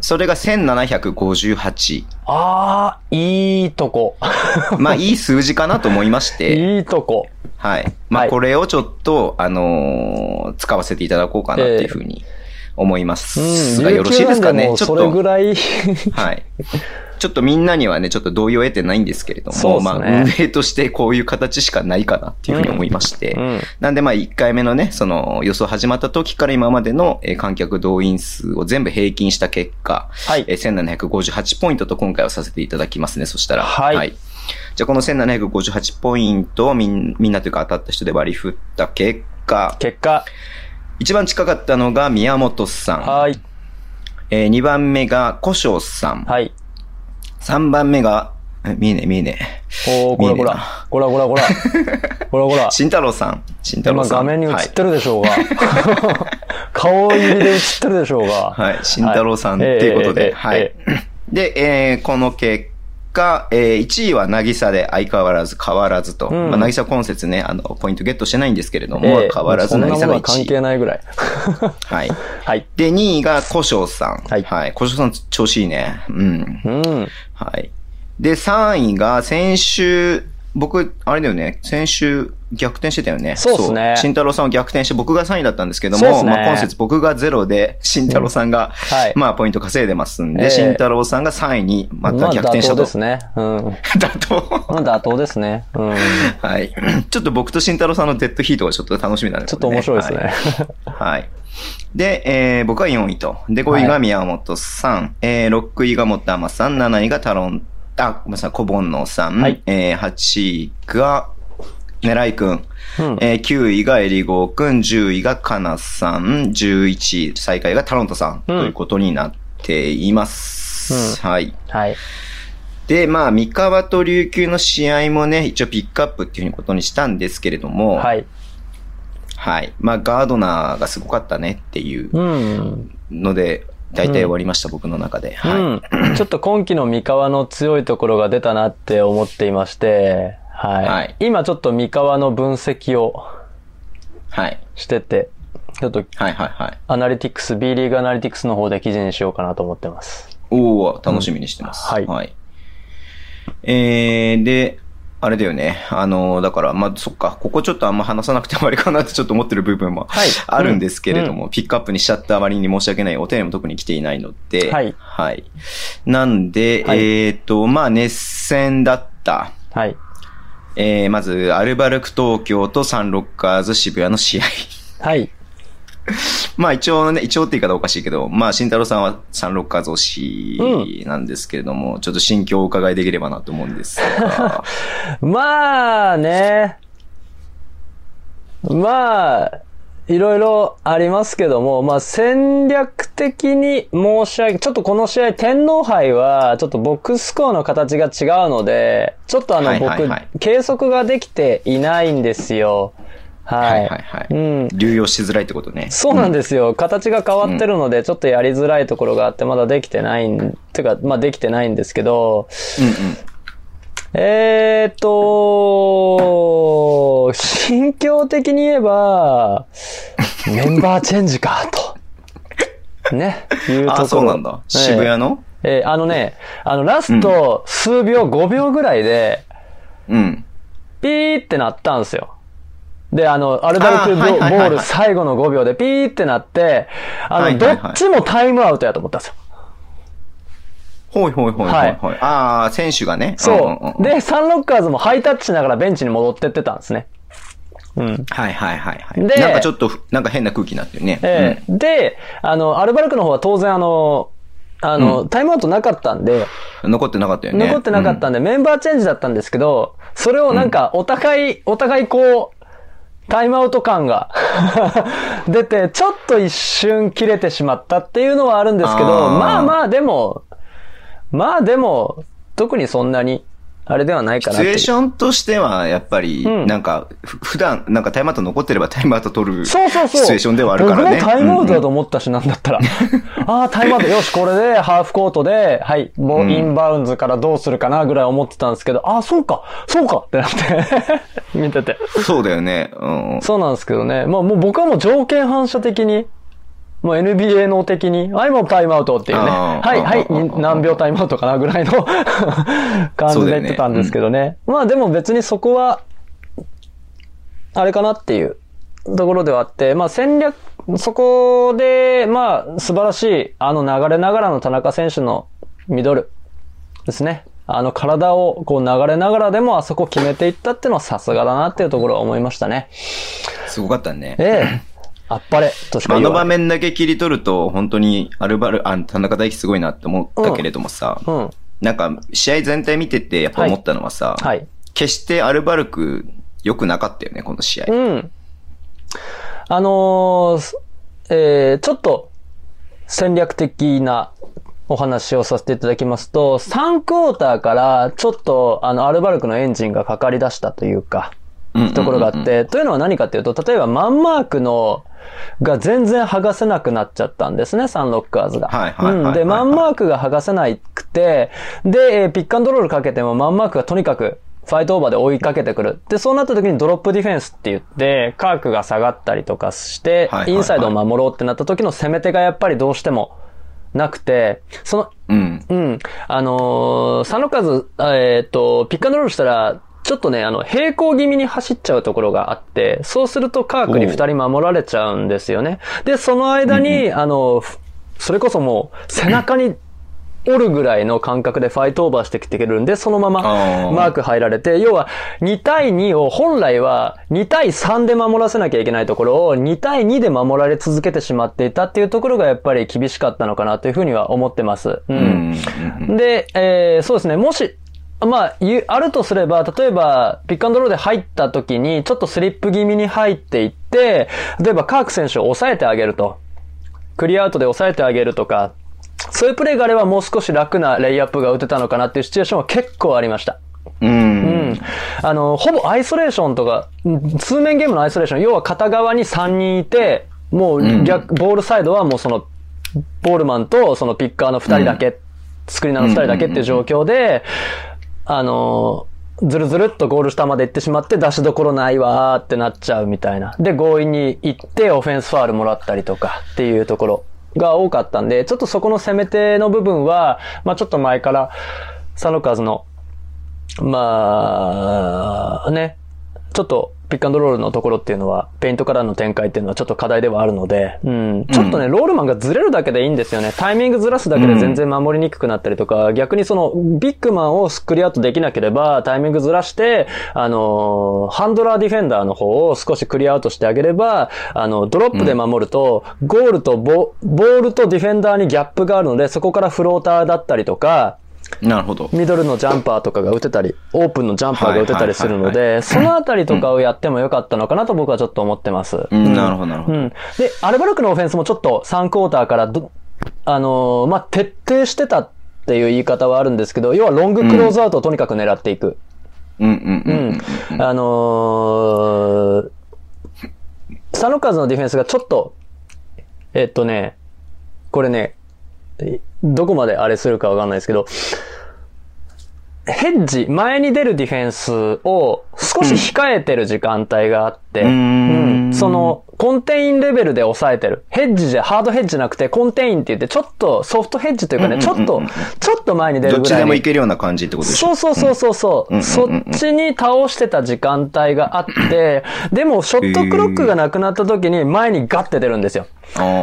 それが1758。あー、いいとこ。<laughs> まあ、いい数字かなと思いまして、<laughs> いいとこ。はい。まあ、はいこれをちょっと、あのー使わせていただこうかなっていうふうに思いますうん。が、よろしいですかねもちょっそれぐと、らい。はい。<laughs> ちょっとみんなにはね、ちょっと同意を得てないんですけれども、ねまあ、運営としてこういう形しかないかなっていうふうに思いまして、うん。なんでまあ1回目のね、その予想始まった時から今までのえー観客動員数を全部平均した結果、はいえー1758ポイントと今回はさせていただきますね、そしたら。はいじゃあこの1758ポイントをみんみんなというか当たった人で割り振った結果、結果。一番近かったのが宮本さん。はい。えー、2番目が古生さん。はい。3番目が、え見えねえ見えねおー、こらこら。こらこらこら。こらこらえ。<laughs> 慎太郎さん。慎太郎さん。今画面に映はいってるでしょうが。<laughs> 顔入りで映ってるでしょうが。はい、慎太郎さんっていうことで、はい。ええで、えーこの結果、えー1位は渚で相変わらず変わらずと。うんまあ、渚今節ね、あの、ポイントゲットしてないんですけれども、ええ変わらず渚が1のは関位。係ないぐらい。<laughs> はい。はい。で、2位が古生さん。はいはい。古生さん調子いいね。うん。うん。はい。で、3位が先週僕、あれだよね、先週逆転してたよね。そうっすね慎太郎さんは逆転して僕が3位だったんですけども、ねまあ今節僕が0で、慎太郎さんが、はいまあポイント稼いでますんで、ええ慎太郎さんが3位にまたまあ、逆転したと。妥当ですね。うん。<laughs> 妥当まあ妥当ですね。うん。はい。ちょっと僕と慎太郎さんのデッドヒートがちょっと楽しみだね。ちょっと面白いですね。はい。はい。で、えー、僕は4位と。で、5位が宮本さん。えー、6位がもたまさん。7位がタロン、あ、ごめんなさい、小煩悩さん。はいえー、8位が、狙いくん。うんえー、9位がエリゴーくん。10位がかなさん。11位、最下位がタロントさん。ということになっています。はい。はい。で、まあ、三河と琉球の試合もね、一応ピックアップっていうことにしたんですけれども、はい。はい。まあ、ガードナーがすごかったねっていううん。大体終わりました、僕の中で。はい。うん。<clears throat> ちょっと今季の三河の強いところが出たなって思っていまして、はい。はい今ちょっと三河の分析をはい。してて、ちょっとはいはいはい。アナリティクス、B リーグアナリティクスの方で記事にしようかなと思ってます。おお楽しみにしてます。うんはいえー、で、あれだよね。あの、だから、まあ、そっか、ここちょっとあんま話さなくてもあれかなってちょっと思ってる部分もはいあるんですけれども、ピックアップにしちゃった割に申し訳ない。お手も特に来ていないので、はいはい。なんで、はいえっ、と、まあ、熱戦だった。はい。えー、まず、アルバルク東京とサンロッカーズ渋谷の試合。はい。<laughs> まあ一応ね、一応って言い方おかしいけど、まあ慎太郎さんはサンロッカーズ推しなんですけれども、ちょっと心境をお伺いできればなと思うんですが。<laughs> まあね。まあ、いろいろありますけども、まあ戦略的に申し上げ、ちょっとこの試合天皇杯はちょっとボックススコアの形が違うので、ちょっとあのはい僕、はいはい計測ができていないんですよ。はい。はいはいはいうん。流用しづらいってことね。そうなんですよ。形が変わってるので、ちょっとやりづらいところがあって、まだできてないん、てか、まあできてないんですけど、うんうん。えーっと、心境的に言えば、<laughs> メンバーチェンジか、と。ね、いうところ。あ、そうなんだ。渋え谷の？ええーあのね、あの、ラスト数秒、5秒ぐらいで、うん。ピーってなったんですよ。で、あの、アルバルクボあール最後の5秒でピーってなって、あの、どっちもタイムアウトやと思ったんですよ。ほいほいほいほいほい。ああ、選手がね。んんそう。ん、で、サンロッカーズもハイタッチしながらベンチに戻ってってたんですね。うん。はいはいはいはい。でなんかちょっと、なんか変な空気になってるね。ええで、あの、アルバルクの方は当然あの、あの、タイムアウトなかったんで、うん残ってなかったよね。残ってなかったんで、メンバーチェンジだったんですけど、それをなんか、お互い、お互いこう、タイムアウト感が <laughs> 出て、ちょっと一瞬切れてしまったっていうのはあるんですけど、あー。まあまあでも、まあでも、特にそんなに、あれではないかシなっていう。チュエーションとしては、やっぱり、うんなんか、ふ普段、なんかタイムアウト残ってればタイムアウト取るシそうそうそう。チュエーションではあるからね。僕もタイムアウトだとうん思ったし、なんだったら。<laughs> ああ、タイムアウト。よし、これでハーフコートで、はい、もうインバウンズからどうするかなぐらい思ってたんですけど、ああ、そうか、そうかってなって、<laughs> 見てて。うんそうだよね。うん。そうなんですけどね。まあもう僕はもう条件反射的に、もう NBA の的に、はい、もうタイムアウトっていうね。はい、はい何秒タイムアウトかなぐらいの <laughs> 感じで言ってたんですけどね。まあでも別にそこは、あれかなっていうところではあって、まあ戦略、そこで、まあ素晴らしい、あの流れながらの田中選手のミドルですね。あの体をこう流れながらでもあそこ決めていったっていうのはさすがだなっていうところは思いましたね。すごかったね。ええ。あっぱれとしかあの場。面だけ切り取ると、本当にアルバル、あ、田中大輝すごいなって思ったけれどもさ、うん。なんか、試合全体見ててやっぱ思ったのはさ、はい。決してアルバルク良くなかったよね、この試合。うん。あのーすえーちょっと戦略的なお話をさせていただきますと、3クォーターからちょっとあのアルバルクのエンジンがかかり出したというか、ところがあって、というのは何かっていうと、例えばマンマークの、が全然剥がせなくなっちゃったんですね、サンロッカーズが。はいはいはいで、マンマークが剥がせなくて、で、えーピックアンドロールかけてもマンマークがとにかくファイトオーバーで追いかけてくる。で、そうなった時にドロップディフェンスって言って、カークが下がったりとかしてインサイドを守ろうってなった時の攻め手がやっぱりどうしてもなくて、そのうん。うん。あのーサンロッカーズ、えーっと、ピックアンドロールしたら、ちょっとね、あの、平行気味に走っちゃうところがあって、そうするとカークに二人守られちゃうんですよね。で、その間に、あの、ふそれこそもう、背中に折るぐらいの感覚でファイトオーバーしてきてくるんで、そのままマーク入られて、要は2対2を本来は2対3で守らせなきゃいけないところを2対2で守られ続けてしまっていたっていうところがやっぱり厳しかったのかなというふうには思ってます。う。うんん。で、えーそうですね、もし、まあ、ゆあるとすれば、例えば、ピックアンドロールで入った時に、ちょっとスリップ気味に入っていって、例えばカーク選手を抑えてあげると。クリアアウトで抑えてあげるとか、そういうプレーがあればもう少し楽なレイアップが打てたのかなっていうシチュエーションは結構ありました。う。うんん。あの、ほぼアイソレーションとか、ん通面ゲームのアイソレーション、要は片側に3人いて、もう逆、ボールサイドはもうその、ボールマンとそのピッカーの2人だけ、スクリーナーの2人だけっていう状況で、あの、ずるずるっとゴール下まで行ってしまって出しどころないわーってなっちゃうみたいな。で、強引に行ってオフェンスファールもらったりとかっていうところが多かったんで、ちょっとそこの攻め手の部分は、まあちょっと前から、サノカズのまあ、ね、ちょっとピックアンドロールのところっていうのは、ペイントからの展開っていうのはちょっと課題ではあるので、うん、ちょっとね、ロールマンがずれるだけでいいんですよね。タイミングずらすだけで全然守りにくくなったりとか、逆にその、ビッグマンをスクリアウトできなければ、タイミングずらして、あのーハンドラーディフェンダーの方を少しクリアアウトしてあげれば、あの、ドロップで守ると、ゴールとボ、ボールとディフェンダーにギャップがあるので、そこからフローターだったりとか、なるほど。ミドルのジャンパーとかが打てたり、オープンのジャンパーが打てたりするので、そのあたりとかをやってもよかったのかなと僕はちょっと思ってます。うん、なるほど、なるほど。うん。で、アルバルクのオフェンスもちょっと3クォーターからど、あのーまあ、徹底してたっていう言い方はあるんですけど、要はロングクローズアウトをとにかく狙っていく。うん、うん、ううんん。あのー、サノカーズのディフェンスがちょっと、えっとね、これね、どこまであれするかわかんないですけど、ヘッジ、前に出るディフェンスを少し控えてる時間帯があって、うーん。うん。その、コンテインレベルで抑えてる。ヘッジじゃ、ハードヘッジじゃなくて、コンテインって言って、ちょっとソフトヘッジというかね、ちょっと、ちょっと前に出るどっちぐらいに。でもいけるような感じってことでしょそうそうそうそうそう、うんそっちに倒してた時間帯があって、でもショットクロックがなくなった時に前にガッて出るんですよ。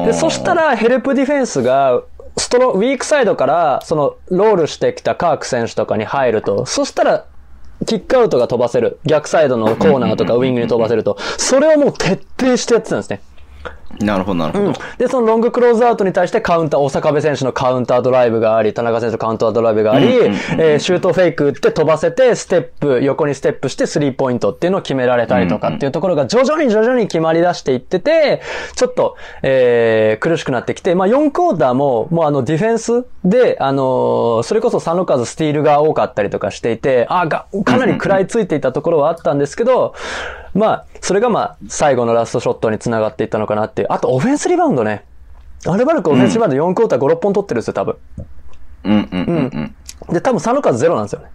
で、そした、らヘルプディフェンスが、ストロ、ウィークサイドから、その、ロールしてきたカーク選手とかに入ると、そしたら、キックアウトが飛ばせる。逆サイドのコーナーとかウィングに飛ばせると。それをもう徹底してやってたんですね。<laughs> なるほど、なるほど。で、そのロングクローズアウトに対してカウンター、大阪部選手のカウンタードライブがあり、田中選手のカウンタードライブがあり、えーシュートフェイク打って飛ばせて、ステップ、横にステップしてスリーポイントっていうのを決められたりとかっていうところが徐々に徐々に決まり出していってて、ちょっと、えー苦しくなってきて、まあ4クォーターも、もうあのディフェンスで、あのーそれこそサノカズスティールが多かったりとかしていて、あが、かなり食らいついていたところはあったんですけど、まあ、それがまあ、最後のラストショットにつながっていったのかなっていう。あと、オフェンスリバウンドね。アルバルクオフェンスリバウンド4クォーター5、6本取ってるんですよ、多分。うん、うん、うん、うん。で、多分、サノカズゼロなんですよね。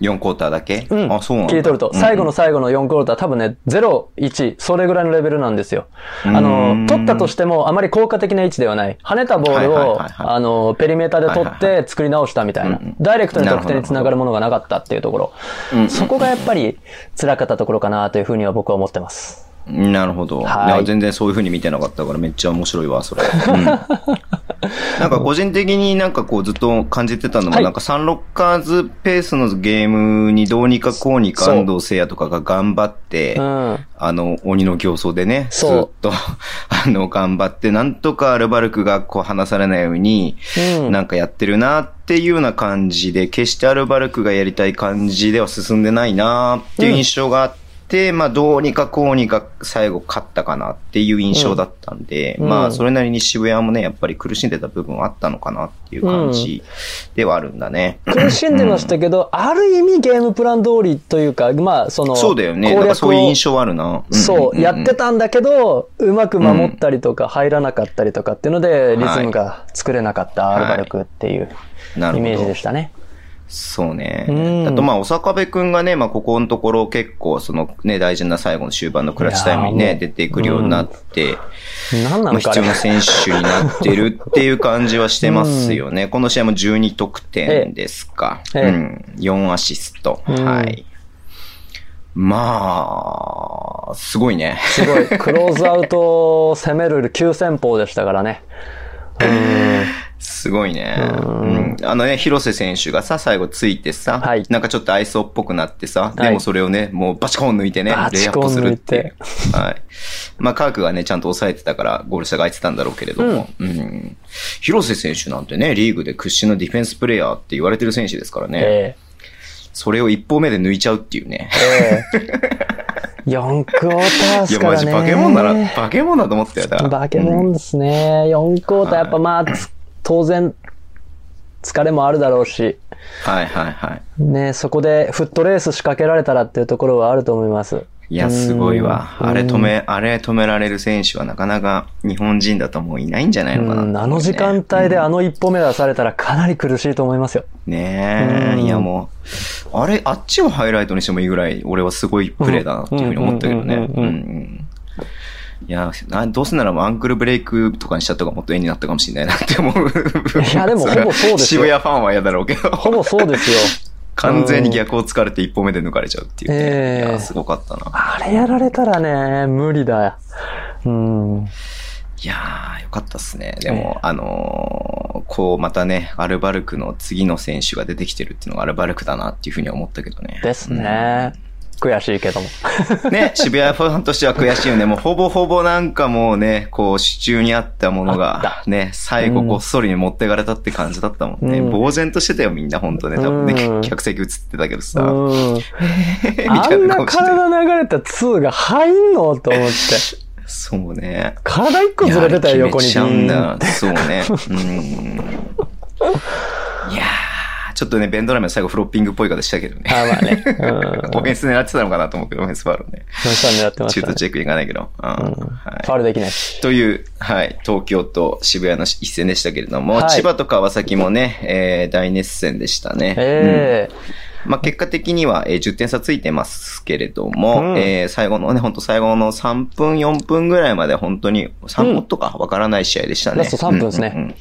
4クォーターだけ？うん。あ、そうなんだ。切り取ると。最後の最後の4クォーター、多分ね、0、1、それぐらいのレベルなんですよ。あうのん、取ったとしても、あまり効果的な位置ではない。跳ねたボールをはいはいはい、はいあの、ペリメーターで取って作り直したみたいな。ダイレクトに得点につながるものがなかったっていうところ。そこがやっぱり辛かったところかなというふうには僕は思ってます。なるほど。はい全然そういう風に見てなかったからめっちゃ面白いわ、それ。うん <laughs> <laughs> なんか個人的になんかこうずっと感じてたのも、はい。なんかサンロッカーズペースのゲームにどうにかこうにか安藤聖也とかが頑張って、う。ん。あの、鬼の競争でね、ずっと、<laughs> あの、頑張って、なんとかアルバルクがこう離されないように、うん。なんかやってるなっていうような感じで、決してアルバルクがやりたい感じでは進んでないなっていう印象があって、まあどうにかこうにか最後勝ったかなっていう印象だったんで、うんまあそれなりに渋谷もね、やっぱり苦しんでた部分はあったのかなっていう感じではあるんだね。苦しんでましたけど、ある意味ゲームプラン通りというか、まあ、その、そうだよね。かそういう印象はあるな。んんんんそう、やってたんだけど、うまく守ったりとか入らなかったりとかっていうので、リズムが作れなかったアルバルクっていうイメージでしたね。そうねうん。あとまあ、お坂部くんがね、まあ、ここのところ結構、そのね、大事な最後の終盤のクラッチタイムにね、出てくるようになって、何なまあ、のか必要な選手になってるっていう感じはしてますよね。<laughs> この試合も12得点ですか。ええうん。4アシスト。うんはい。まあ、すごいね。すごい。クローズアウトを攻める急戦法でしたからね。うん。すごいね。ううんん。あのね、広瀬選手がさ、最後ついてさ、はいなんかちょっとアイソーっぽくなってさ、はいでもそれをね、もうバチコン抜いてね、レイアップするって。はい。まあ、カークがね、ちゃんと抑えてたから、ゴール下が空いてたんだろうけれども、うん。広瀬選手なんてね、リーグで屈指のディフェンスプレイヤーって言われてる選手ですからね、えそれを一方目で抜いちゃうっていうね。えええ4クォーターいや、すからね。マジ化け物だな、化け物だと思ったよ、だ化け物ですね。4クォーターやっぱまあ、つ当然、疲れもあるだろうし、はいはいはい。ね、そこでフットレース仕掛けられたらっていうところはあると思います。いや、すごいわ。うんあれ止め、あれ止められる選手はなかなか日本人だともういないんじゃないのかな、うん、あの時間帯であの一歩目出されたらかなり苦しいと思いますよ。ねえ、うんいやもう、あれ、あっちをハイライトにしてもいいぐらい、俺はすごいプレーだなっていうふうに思ったけどね。いや、などうせならもうアンクルブレイクとかにしちゃった方がもっと絵になったかもしれないなって思う。いやでもほぼそうですよ渋谷ファンは嫌だろうけど。ほぼそうですよ。完全に逆を突かれて一歩目で抜かれちゃうっていうね。ええいや、すごかったな。あれやられたらね、無理だよ。うん。いやー、よかったっすね。でも、あのーこう、またね、アルバルクの次の選手が出てきてるっていうのがアルバルクだなっていうふうには思ったけどね。ですね。悔しいけども。うん。ね、渋谷ファンとしては悔しいよね。もうほぼほぼなんかもうね、こう、支柱にあったものが、ね、最後うんごっそりに持ってかれたって感じだったもんね。うん呆然としてたよ、みんな、本当ね。多分ね、うん客席映ってたけどさ。うん。<laughs> みあんな。体流れた2が入んのと思って。そうね。体一個ずれてたよ、横に。ちゃうんだ。そうね。うん。<laughs> いやー、ちょっとね、ベンドラメは最後フロッピングっぽい方したけどね。あ、まあね。<laughs> うん。オフェンス狙ってたのかなと思うけど、オフェンスファウルをね。そう狙ってましたね。中途チェックいかないけど。うんうんはいファウルできないし。という、はい、東京と渋谷の一戦でしたけれども、はい千葉と川崎もね、えー大熱戦でしたね。ええまあ、結果的には、えー10点差ついてますけれども、うんえー最後のね、本当最後の3分、4分ぐらいまで本当に3分とかわからない試合でしたね。ラスト3分ですねうんうん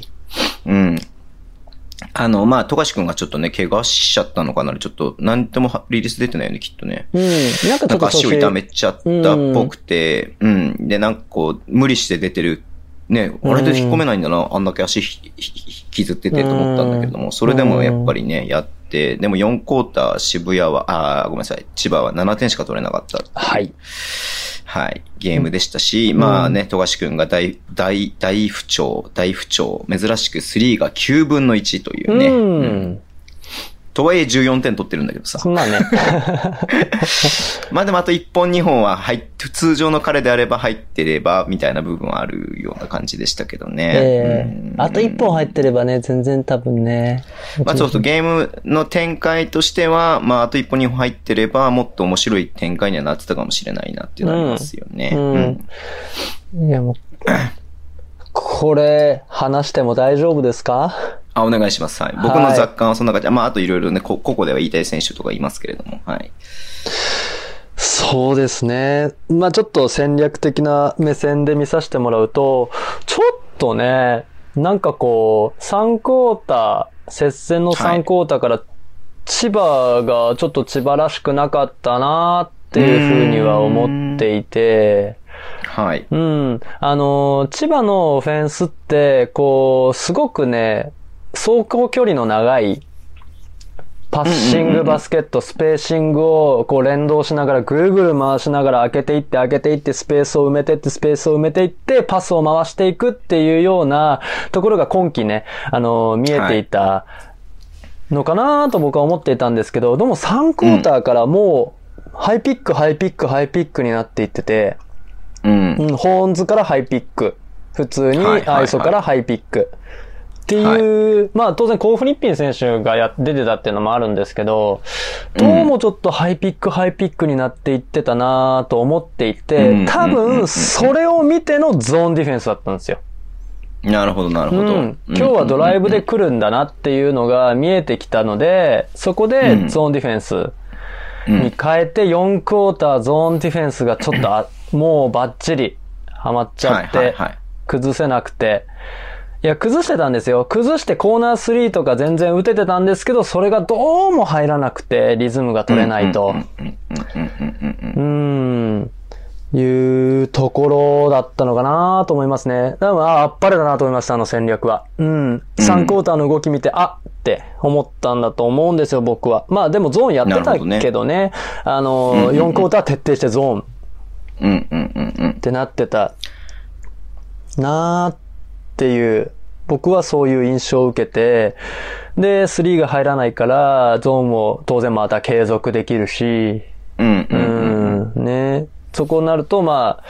うん。うんあの、まあ、富樫くんがちょっとね、怪我しちゃったのかなちょっと、なんともリリース出てないよね、きっとね。うん。なんかちなんか足を痛めちゃったっぽくて、うん。で、なんかこう、無理して出てる。ね、あれで引っ込めないんだな、あんだけ足ひひひ引きずっててと思ったんだけども、それでもやっぱりね、やって、でも4クォーター渋谷は、あーごめんなさい、千葉は7点しか取れなかったはい。はい、ゲームでしたし、まあね、富樫くんが大、大、大不調、大不調、珍しく3が9分の1というね。ううんん。とはいえ14点取ってるんだけどさ。まあね。<laughs> まあでもあと1本2本は入って、通常の彼であれば入ってれば、みたいな部分はあるような感じでしたけどね。ええうんあと一本入ってればね、全然多分ね。まあそうそう、ゲームの展開としては、まああと1本2本入ってれば、もっと面白い展開にはなってたかもしれないなっていうのはありますよね。うんいやもう、これ、話しても大丈夫ですか？あ、お願いします。はい。僕の雑感はそんな感じ。まあ、あといろいろね、こ、ここでは言いたい選手とかいますけれども。はい。そうですね。まあちょっと戦略的な目線で見させてもらうと、ちょっとね、なんかこう、3クォーター、接戦の3クォーターから、千葉がちょっと千葉らしくなかったなっていうふうには思っていて、はい。うん。あの、千葉のオフェンスって、こう、すごくね、走行距離の長い、パッシングバスケット、スペーシングをこう連動しながら、ぐるぐる回しながら開けていって、開けていって、スペースを埋めていって、スペースを埋めていって、パスを回していくっていうようなところが今季ね、あの、見えていたのかなと僕は思っていたんですけど、でも3クォーターからもう、ハイピック、ハイピック、ハイピックになっていってて、うん。うん、ホーンズからハイピック。普通にはいはいはいアイソからハイピック。っていう、まあ当然コー・フリッピン選手がや出てたっていうのもあるんですけど、どうもちょっとハイピック、ハイピックになっていってたなと思っていて、うん。多分それを見てのゾーンディフェンスだったんですよ。なるほど、なるほど。うん、今日はドライブで来るんだなっていうのが見えてきたので、そこでゾーンディフェンスうんに変えて4クォーターゾーンディフェンスがちょっとあもうバッチリハマっちゃって、はいはいはい。崩せなくて、いや、崩してたんですよ。崩してコーナー3とか全然打ててたんですけど、それがどうも入らなくて、リズムが取れないと。うーん。いうところだったのかなと思いますね。でも、ああ、っぱれだなと思いました、あの戦略は。うん。3クォーターの動き見て、あって思ったんだと思うんですよ、僕は。まあでもゾーンやってたなるほどねけどね。あの、うんうんうん4クォーター徹底してゾーンうんうんうんうんっ。てなってたなーっていう、僕はそういう印象を受けて、で、3が入らないから、ゾーンも当然また継続できるし、うんううんうん。ん、ね。そこになると、ま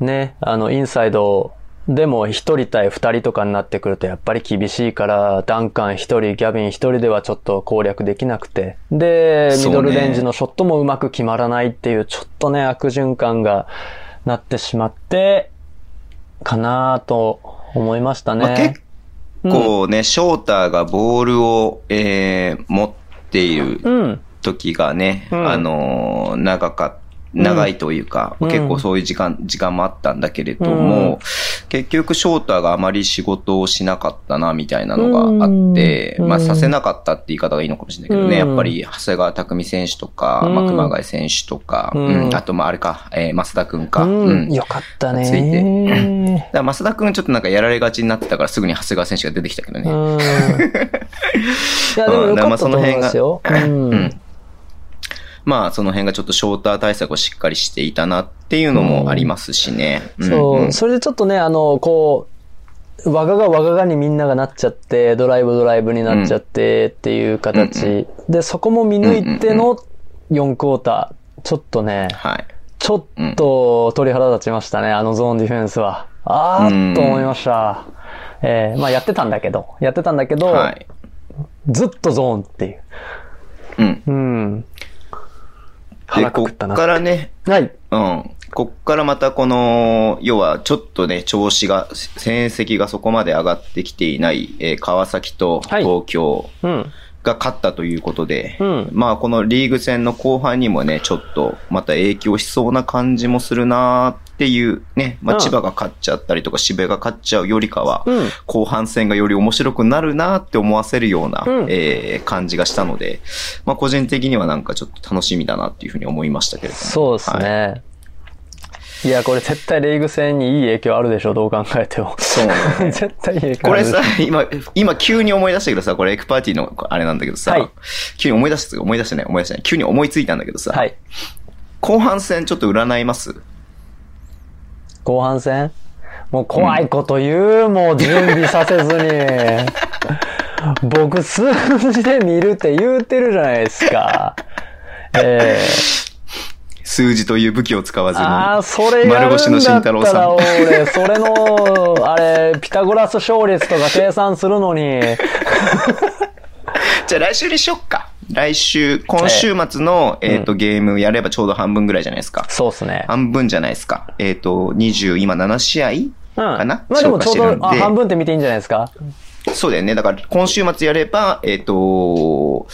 あ、ね、あの、インサイドでも一人対二人とかになってくるとやっぱり厳しいから、ダンカン一人、ギャビン一人ではちょっと攻略できなくて。で、ミドルレンジのショットもうまく決まらないっていう、ちょっとね、悪循環がなってしまって、かなと思いましたね。まあ、結構ね、ショーターがボールを、えー、持っているうん。時がね、うんあのー長かっ長いというか、うん。結構そういう時間、時間もあったんだけれども、うん。結局ショーターがあまり仕事をしなかったな、みたいなのがあって、うん。まあさせなかったって言い方がいいのかもしれないけどね、うん。やっぱり長谷川匠選手とか、うん。まあ熊谷選手とか、あとまああれか、えー、増田くん。か、よかったね。ついて。だ増田くんちょっとなんかやられがちになってたからすぐに長谷川選手が出てきたけどね。うん。いや、でもよかったと思いますよ。ううん。ん。まあ、その辺がちょっとショーター対策をしっかりしていたなっていうのもありますしね。そう、んんそれでちょっとね、あの、こう、わががわががにみんながなっちゃって、ドライブドライブになっちゃってっていう形。で、そこも見抜いての4クォーター。ちょっとね、はい。ちょっと鳥肌立ちましたね、あのゾーンディフェンスは。あーっと思いました。えー、まあやってたんだけど、やってたんだけど、はい。ずっとゾーンっていう。うん。うん。で、こっ腹くくったな。からね、はい。うん。こっからまたこの、要はちょっとね、調子が、戦績がそこまで上がってきていない、えー川崎とはい東京うん。が勝ったということで、うん。まあこのリーグ戦の後半にもね、ちょっとまた影響しそうな感じもするなっていうね、まあうん。千葉が勝っちゃったりとか渋谷が勝っちゃうよりかは、うん。後半戦がより面白くなるなって思わせるような、うん。えー感じがしたので、まあ個人的にはなんかちょっと楽しみだなっていうふうに思いましたけれども。そうですはい。ね。い、や、これ絶対リーグ戦にいい影響あるでしょ、どう考えても。そうね <laughs> 絶対いい影響ある。これさ、今、今急に思い出したけどさ、これエクパーティーのあれなんだけどさ、はい急に思い出した、思い出してない、思い出してない。急に思いついたんだけどさ、はい。後半戦ちょっと占います？後半戦？もう怖いこと言う、もう準備させずに。<laughs> 僕、数字で見るって言うてるじゃないですか。ええ数字という武器を使わずに。ああ、それ丸腰の慎太郎さん俺、それの、あれ、ピタゴラス勝率とか計算するのに、<laughs> じゃあ来週にしよっか。来週、今週末の、えっ、と、ゲームやればちょうど半分ぐらいじゃないですか。そうっすね。半分じゃないですか。えっ、と、20、今7試合うん。かな、まあでもちょうど、あ、半分って見ていいんじゃないですか？そうだよね。だから今週末やれば、えっ、と、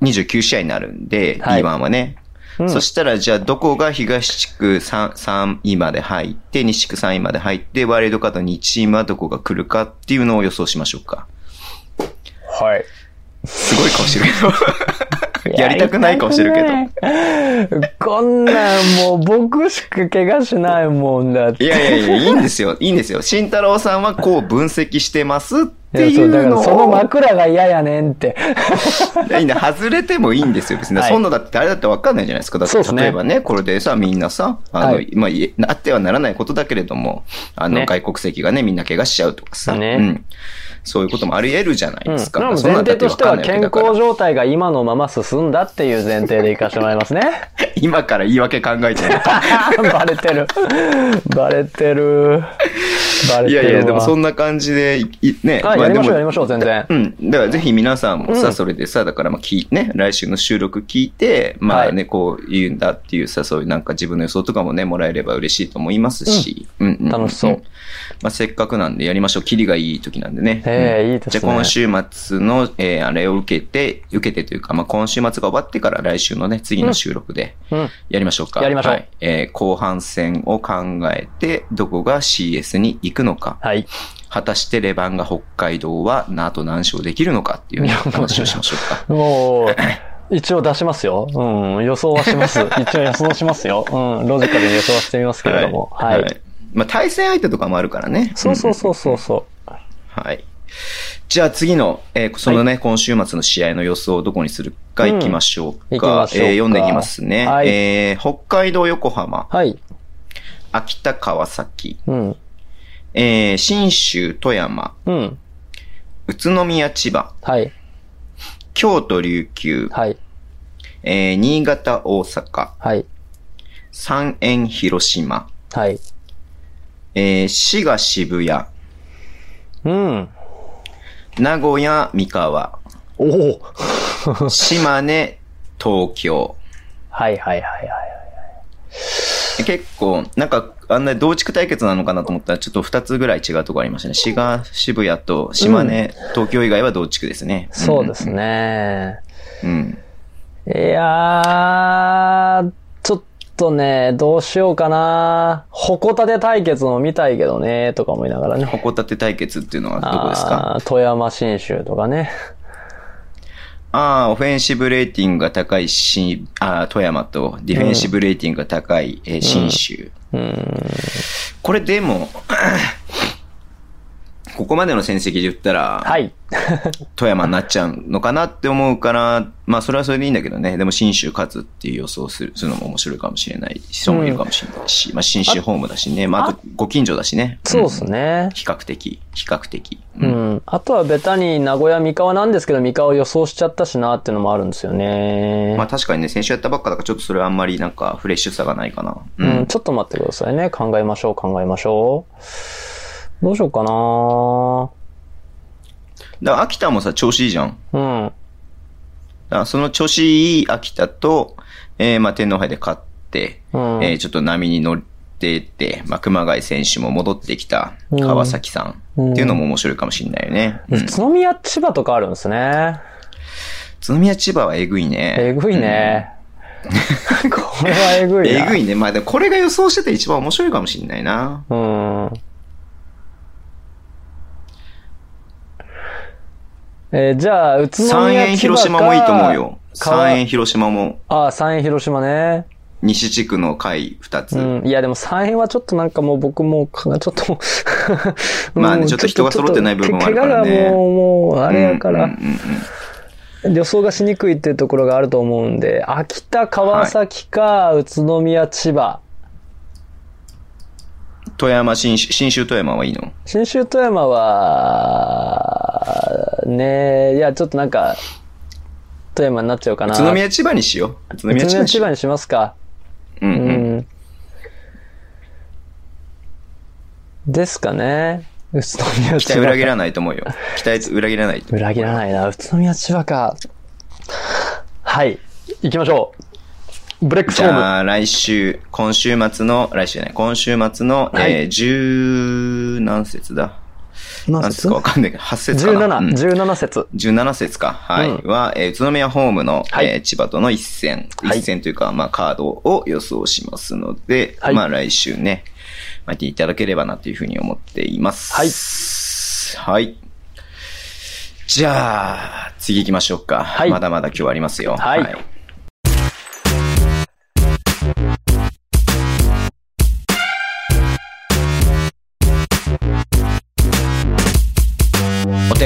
29試合になるんで、はい B1 はね。うんそしたら、じゃあ、どこが東地区 3, 3位まで入って、西地区3位まで入って、ワイルドカード2チームはどこが来るかっていうのを予想しましょうか。はい。すごい顔してるけど。<laughs> やりたくない顔してるけど。ど。こんなんもう僕しか怪我しないもんだって。いやいやいや、いいんですよ。いいんですよ。慎太郎さんはこう分析してますっていいやそうのを。からその枕が嫌やねんって。いいんだ外れてもいいんですよ。別に。はいそんなだって誰だって分かんないじゃないですか。だって例えばね、これでさ、みんなさ、あの、はいまあ、いえあってはならないことだけれども、あの、ね外国籍がね、みんな怪我しちゃうとかさ、ねうん。そういうこともあり得るじゃないうん。ですか。でもそんな前提としては健康状態が今のまま進んだっていう前提でいかしてもらいますね。<laughs> 今から言い訳考えてる。<laughs> バレてる。バレてる。バレてるわ。いやいや、でもそんな感じで、いね。はい、やりましょう、やりましょう、全然。うん。だからぜひ皆さんもさ、うんそれでさ、だからまあ聞いね、来週の収録聞いて、まあね、はこう言うんだっていうさ、そういうなんか自分の予想とかもね、もらえれば嬉しいと思いますし、うん、うんんん楽しそう。まあせっかくなんでやりましょう。キリがいい時なんでね。うんええいいですねじゃあ今週末の、えーあれを受けて、受けてというか、まあ今週末が終わってから来週のね、次の収録でうん。やりましょうか。やりましょうはい。えー後半戦を考えて、どこが CS に行くのか。はい。果たしてレバンが北海道はなと何勝できるのかっていうね話をしましょうか。<laughs> もう、一応出しますよ。うん、予想はします。<laughs> 一応予想しますよ。うん、ロジカルに予想はしてみますけれども。はい。まあ、対戦相手とかもあるからね。そうそうそうそうそう。はい。じゃあ次の、えーそのね、今週末の試合の予想をどこにするか行きましょうか。うんえー読んでいきますね。はいえー北海道横浜、はい。秋田川崎、うん。えー新州富山、うん。宇都宮千葉、はい。京都琉球、はい。えー新潟大阪、はい。三円広島、はい。えー滋賀渋谷、うん。名古屋三河、おお島根東京。はいはいはいはい。結構、なんか、あんな同地区対決なのかなと思ったら、ちょっと二つぐらい違うとこありましたね。滋賀、渋谷と島根、東京以外は同地区ですね。そうですね。うん。いやー、とね、どうしようかな。矛盾対決も見たいけどね、とか思いながらね。函館対決っていうのはどこですか？富山新州とかね。ああ、オフェンシブレーティングが高いし、ああ、富山とディフェンシブレーティングが高い、えー新州。うん。これでも、ここまでの戦績で言ったら、はい。<laughs> 富山になっちゃうのかなって思うから、まあそれはそれでいいんだけどね。でも新州勝つっていう予想をするするのも面白いかもしれない人もいるかもしれないし、まあ新州ホームだしね。まああとご近所だしね。そうですんね。比較的、比較的。ううんん。あとはベタに名古屋三河なんですけど、三河を予想しちゃったしなっていうのもあるんですよね。まあ確かにね、先週やったばっかだからちょっとそれはあんまりなんかフレッシュさがないかな。ううん、ちょっと待ってくださいね。考えましょう、考えましょう。どうしようかなだから秋田もさ、調子いいじゃん。うん。だその調子いい秋田と、えー、まあ天皇杯で勝って、うんえーちょっと波に乗ってって、まあ熊谷選手も戻ってきた川崎さんっていうのも面白いかもしれないよね。うん宇都宮、千葉とかあるんですね。宇都宮千葉はえぐいね。えぐいね。<laughs> これはえぐいな。<laughs> えぐいね。まあでもこれが予想してて一番面白いかもしれないな。うん。えーじゃあ、宇都宮三円広島もいいと思うよ。川三円広島もああ、三円広島ね。西地区の回二つ。うん。いや、でも三円はちょっとなんかもう僕も、かなちょっと <laughs> まあねちょっと人が揃ってない部分もあるからね怪我がもう、もう、あれやから、うんうんうん予想がしにくいっていうところがあると思うんで、秋田、川崎か、宇都宮、千葉。富山、新州、新州富山はいいの？新州富山は、ねいや、ちょっとなんか、富山になっちゃうかな。宇都宮千葉にしよう。宇都宇宮千葉にしにしますか。うんううん。ん。ですかね。宇都宮千葉。期待裏切らないと思うよ。期待裏切らないと。裏切らないな。宇都宮千葉か。はい。行きましょう。ブレックスホーム。じゃあ、来週、今週末の、来週じゃない、今週末の、はいえー、十何節だ？何節？かわかんないけど、8節かな？17、うん17節。17節か。はい。うんは、えー宇都宮ホームの、はいえー千葉との一戦。はい一戦というか、まあ、カードを予想しますので、はいまあ、来週ね、待っていただければなというふうに思っています。はい。はい。じゃあ、次行きましょうか。はいまだまだ今日ありますよ。はいお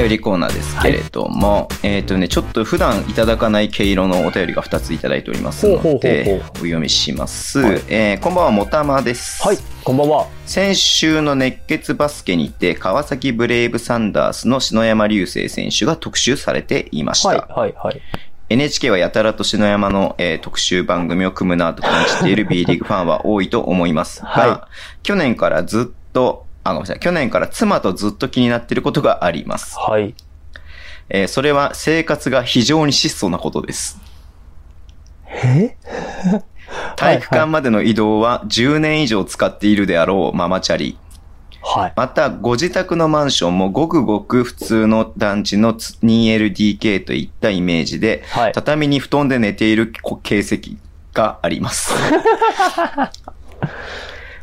便りコーナーですけれども、えっ、とね、ちょっと普段いただかない毛色のお便りが2ついただいておりますので、うお読みします。はいえーこんばんは、もたまです。はい、こんばんは。先週の熱血バスケにて、川崎ブレイブサンダースの篠山流星選手が特集されていました。はい、はい、はい。NHK はやたらと篠山の、えー特集番組を組むなと感じている B リーグファンは多いと思いますが、は去年からずっと、あ、ごめんなさい、去年から妻とずっと気になっていることがあります。はい。えーそれは生活が非常に質素なことです。え？<laughs> 体育館までの移動は10年以上使っているであろうママチャリ。はい。また、ご自宅のマンションもごくごく普通の団地の 2LDK といったイメージで、はい畳に布団で寝ている形跡があります。<laughs>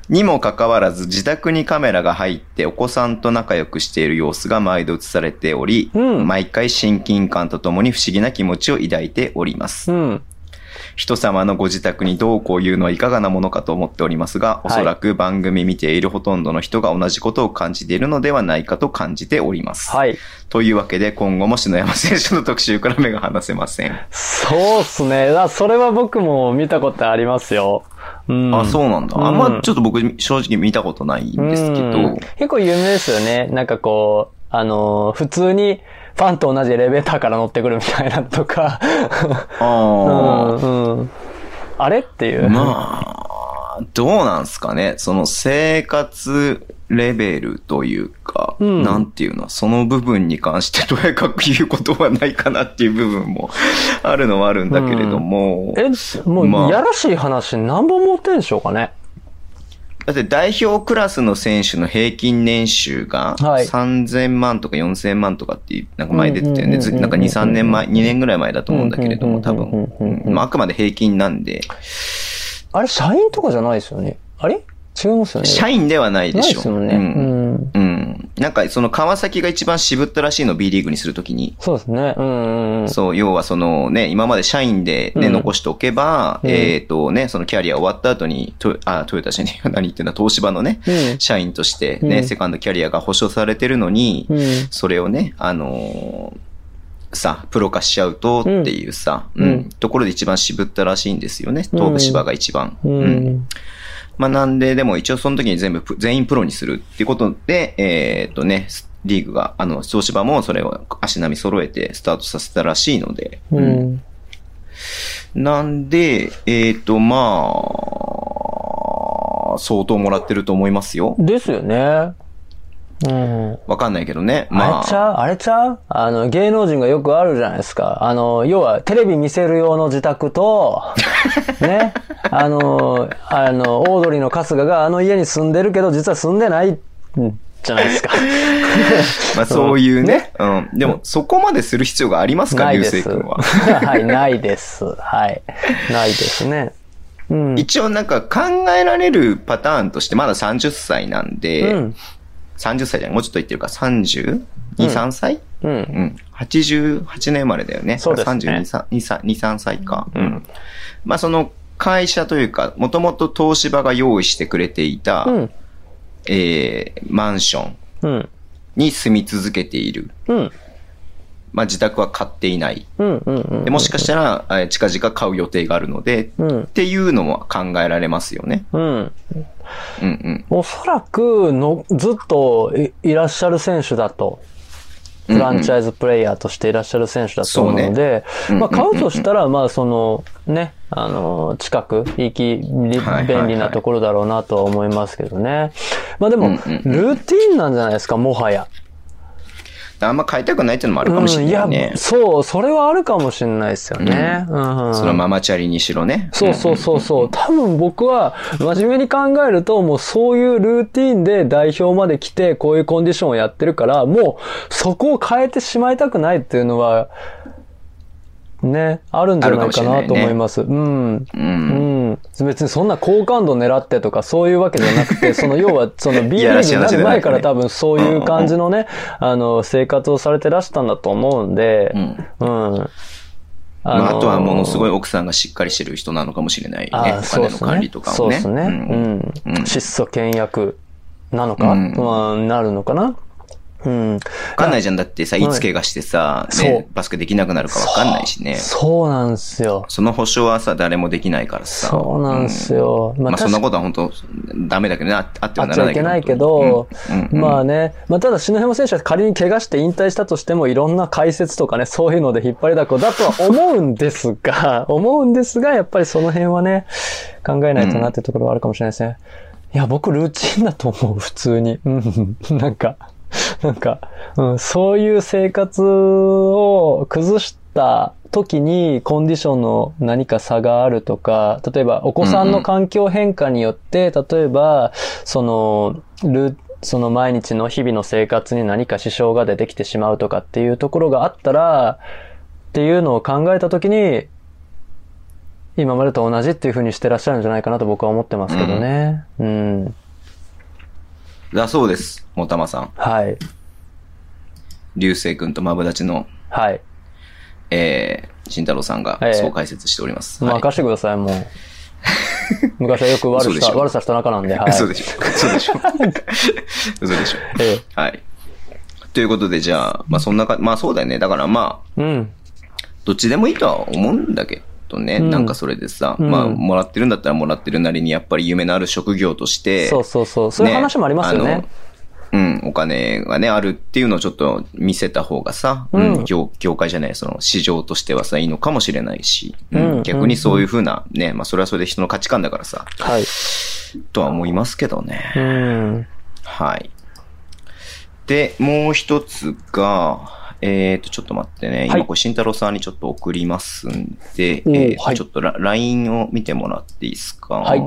にもかかわらず自宅にカメラが入ってお子さんと仲良くしている様子が毎度映されており、うん毎回親近感とともに不思議な気持ちを抱いております。うん。人様のご自宅にどうこう言うのはいかがなものかと思っておりますが、おそらく番組見ているほとんどの人が同じことを感じているのではないかと感じております。はい。というわけで今後も篠山選手の特集から目が離せません。そうっすね。あそれは僕も見たことありますよ。うん。あ、そうなんだ。あんうんまちょっと僕正直見たことないんですけど、うん結構有名ですよね。なんかこう、あのー普通にファンと同じエレベーターから乗ってくるみたいなのとか。ああ、うんうんあれっていう。まあ、どうなんすかね。その生活レベルというか、うんなんていうの、その部分に関してとやかく言うことはないかなっていう部分もあるのはあるんだけれども、え、もう、まあやらしい話何本持ってんでしょうかね。だって代表クラスの選手の平均年収がはい。3000万とか4000万とかってなんか前出てたよね。なんか2、3年前、2年ぐらい前だと思うんだけれども、多分。まああくまで平均なんで、あれ、社員とかじゃないですよね。あれ？違いますよね。社員ではないでないしょ。ですよね。ううんん。うん。なんか、その川崎が一番渋ったらしいの、B リーグにするときに。そうですね。うんうんうん。そう、要はそのね、今まで社員でね、うん残しておけば、うんえっ、とね、そのキャリア終わった後に、トヨあ、トヨタじゃねえよ <laughs> 何言ってんだ、東芝のね、うん社員としてね、うんセカンドキャリアが保証されてるのに、うん。それをね、あのーさ、プロ化しちゃうとっていうさ、うんうんところで一番渋ったらしいんですよね、東芝が一番。ううんん。まあなんで、でも一応その時に全部プ、全員プロにするっていうことで、えーっとね、リーグが、あの、東芝もそれを足並み揃えてスタートさせたらしいので、ううんん。なんで、えーっと、まあ、相当もらってると思いますよ。ですよね。うん。わかんないけどね。あまあ、れちゃう？あれちゃう？あの、芸能人がよくあるじゃないですか。あの、要は、テレビ見せる用の自宅と、<laughs> ね、あの、あの、オードリーの春日があの家に住んでるけど、実は住んでないんじゃないですか。<laughs> まあそういうねね？うん。でも、そこまでする必要がありますか、流。星君は？<laughs> はい、ないです。はい。ないですね。うん。一応なんか考えられるパターンとして、まだ30歳なんで、うん。30歳じゃないもうちょっと言ってるか、32、3歳う？ん。うん。88年生まれだよね。そうですね32、3 2、3歳か。うん。まあその会社というか、もともと東芝が用意してくれていた、うん。えー、マンションうん。に住み続けている。うん。まあ自宅は買っていない。うん。うん。うん。でもしかしたら、えー近々買う予定があるので、うんっていうのも考えられますよね。うん。うんうん。おそらくの、ずっといいらっしゃる選手だと。フランチャイズプレイヤーとしていらっしゃる選手だと思うので、そうねまあ買うとしたら、まあその、ね、あの、近く、行き、便利なところだろうなとは思いますけどね。まあでも、ルーティンなんじゃないですか、もはや。あんま買いたくないっていうのもあるかもしれないうん、いねや、。そう、それはあるかもしれないですよね。うん、そのママチャリにしろね。そうそうそうそう。多分僕は真面目に考えると、もうそういうルーティンで代表まで来て、こういうコンディションをやってるから、もうそこを変えてしまいたくないっていうのは、ね、あるんじゃないかなと思います。うん。うん。うん。別にそんな好感度狙ってとかそういうわけじゃなくて、その <laughs> 要はその B リーグになる前から多分そういう感じのね、あの、生活をされてらしたんだと思うんで、うんうん。まあ、あとはものすごいい奥さんがしっかりしてる人なのかもしれないね。あお金のそうですね管理とかをね。そうですね。ううん質素倹約なのか、うんうんなるのかなうん。わかんないじゃん。だってさ、はいいつ怪我してさ、そうね、バスケできなくなるかわかんないしね。そうなんですよ。その保証はさ、誰もできないからさ。そうなんですよ。うんまあ、そんなことは本当ダメだけどね、ああってはなあっちゃいけないけど、まあね、まあただ篠山選手は仮に怪我して引退したとしてもいろんな解説とかね、そういうので引っ張りだこだとは思うんですが、<laughs> 思うんですが、やっぱりその辺はね、考えないとなっていうところはあるかもしれないですね。いや、僕ルーチンだと思う、普通に。うん、なんか、<laughs> なんか、うん、そういう生活を崩した時にコンディションの何か差があるとか、例えばお子さんの環境変化によって、例えば、その、ルその毎日の日々の生活に何か支障が出てきてしまうとかっていうところがあったら、っていうのを考えたときに、今までと同じっていう風にしてらっしゃるんじゃないかなと僕は思ってますけどね。うん。だそうです。もたまさん。はい。流星君とマブダチの、はい。えー、慎太郎さんがええそう解説しております。はい任してください、もう。<laughs> 昔はよく悪さ、悪さした仲なんで、はい。<laughs> 嘘でしょ。嘘でしょ。嘘でしょ。えはい。ということで、じゃあ、まあそんなか、まあそうだよね。だからまあ、え。うん。どっちでもいいとは思うんだけどね。うんなんかそれでさ、うんまあ、もらってるんだったらもらってるなりに、やっぱり夢のある職業として、そうそうそう。そういう話もありますよね。うん、お金がね、あるっていうのをちょっと見せた方がさ、うんうん、業業界じゃない、その市場としてはさ、いいのかもしれないし、ううんん、逆にそういうふうな、ね、まあそれはそれで人の価値観だからさ、はい。とは思いますけどね。うん。はい。で、もう一つが、えっ、と、ちょっと待ってね。はい。今、これ、慎太郎さんにちょっと送りますんで、おーえーとはい。ちょっとラ LINE を見てもらっていいですか？はい。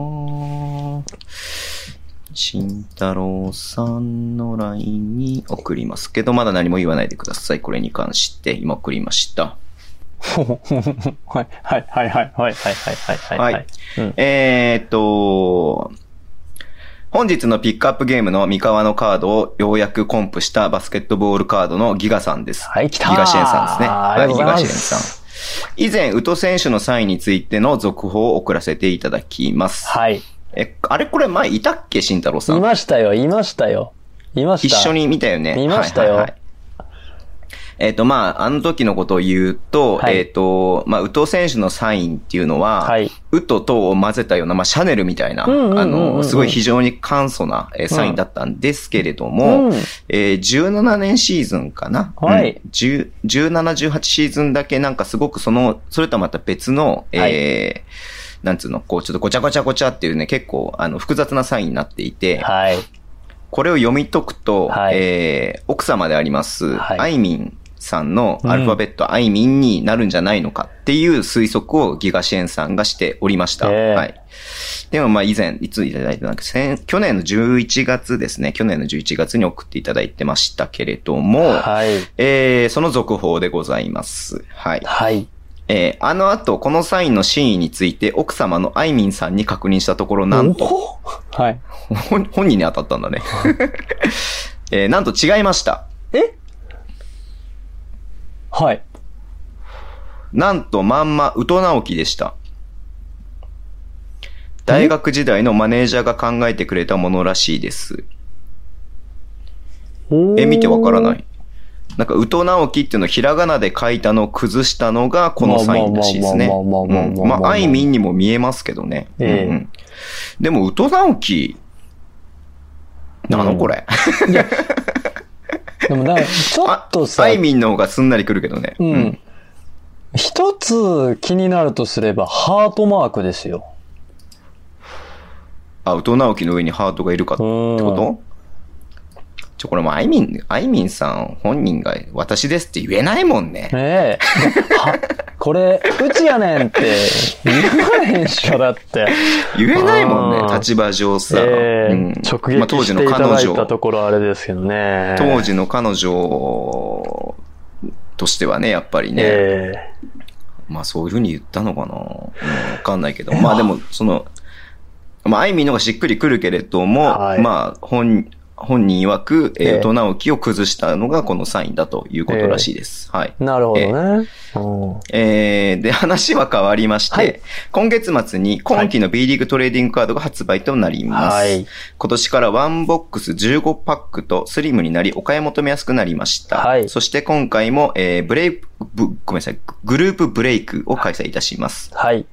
慎太郎さんの LINE に送りますけど、まだ何も言わないでください。これに関して、今送りました。<laughs> はい、はい、はい、はい、はい、はい、はい、はい。はい。うん。えっ、と、本日のピックアップゲームの三河のカードをようやくコンプしたバスケットボールカードのギガさんです。はい来たーギガシエンさんですね。ありがとうございギガシエンさん。以前、宇都選手のサインについての続報を送らせていただきます。はい。え、あれこれ前いたっけ慎太郎さいん。ましたよ、いましたよ。いました。一緒。に見たよね。見ましたよはいはいはいえっ、と、まあ、あの時のことを言うと、はい。えっ、と、まあ、宇都選手のサインっていうのは、はい。ウととを混ぜたような、まあ、シャネルみたいな、うんうんうんうんあの、すごい非常に簡素な、えーサインだったんですけれども、うん。えー17年シーズンかな、はい。うん10 17、18シーズンだけなんかすごくその、それとはまた別の、えーなんつうの、こう、ちょっとごちゃごちゃごちゃっていうね、結構、あの、複雑なサインになっていて、はい。これを読み解くと、はい。えー奥様であります、はい。アイミンさんのアルファベット、アイミンになるんじゃないのかっていう推測をギガシエンさんがしておりました。ええはい。でもまあ以前、いついただいたなんか、先去年の11月ですね。去年の11月に送っていただいてましたけれども、はい。えーその続報でございます。はい。はい。えーあの後、このサインの真意について奥様のアイミンさんに確認したところ、なんと、おはい。本本人に当たったんだね。<laughs> えーなんと違いました。え？はい。なんとまんま、宇都直樹でした。大学時代のマネージャーが考えてくれたものらしいです。え、見てわからない。なんか、宇都直樹っていうのをひらがなで書いたのを崩したのがこのサインらしいですね。まあまあいみんにも見えますけどね。ええうんうんでも、宇都直樹、なのこれ？<laughs> でもなんか、ちょっとさ、あいみんの方がすんなりくるけどね。うん。一つ気になるとすれば、ハートマークですよ。あ、宇都直樹の上にハートがいるかってこと？ちょ、これもう、あいみん、あいみんさん本人が私ですって言えないもんね。ねえ。はこれ、うちやねんって言わへんっしょ、だって。言えないもんね、立場上さ。ええうん直撃していただいたところあれですけどね。当時の彼女としてはね、やっぱりね。えまあそういうふうに言ったのかな。うん、わかんないけど。まあでも、その、まあ、あいみんのがしっくりくるけれども、はいまあ、本、本人曰く、えええー、と、直樹を崩したのがこのサインだということらしいです。はい。えなるほどね。うんえー、で、話は変わりまして、はい今月末に今期の B リーグトレーディングカードが発売となります。はい今年からワンボックス15パックとスリムになり、お買い求めやすくなりました。はいそして今回も、えー、ブレイク、ぶごめんなさい、グループブレイクを開催いたします。はい。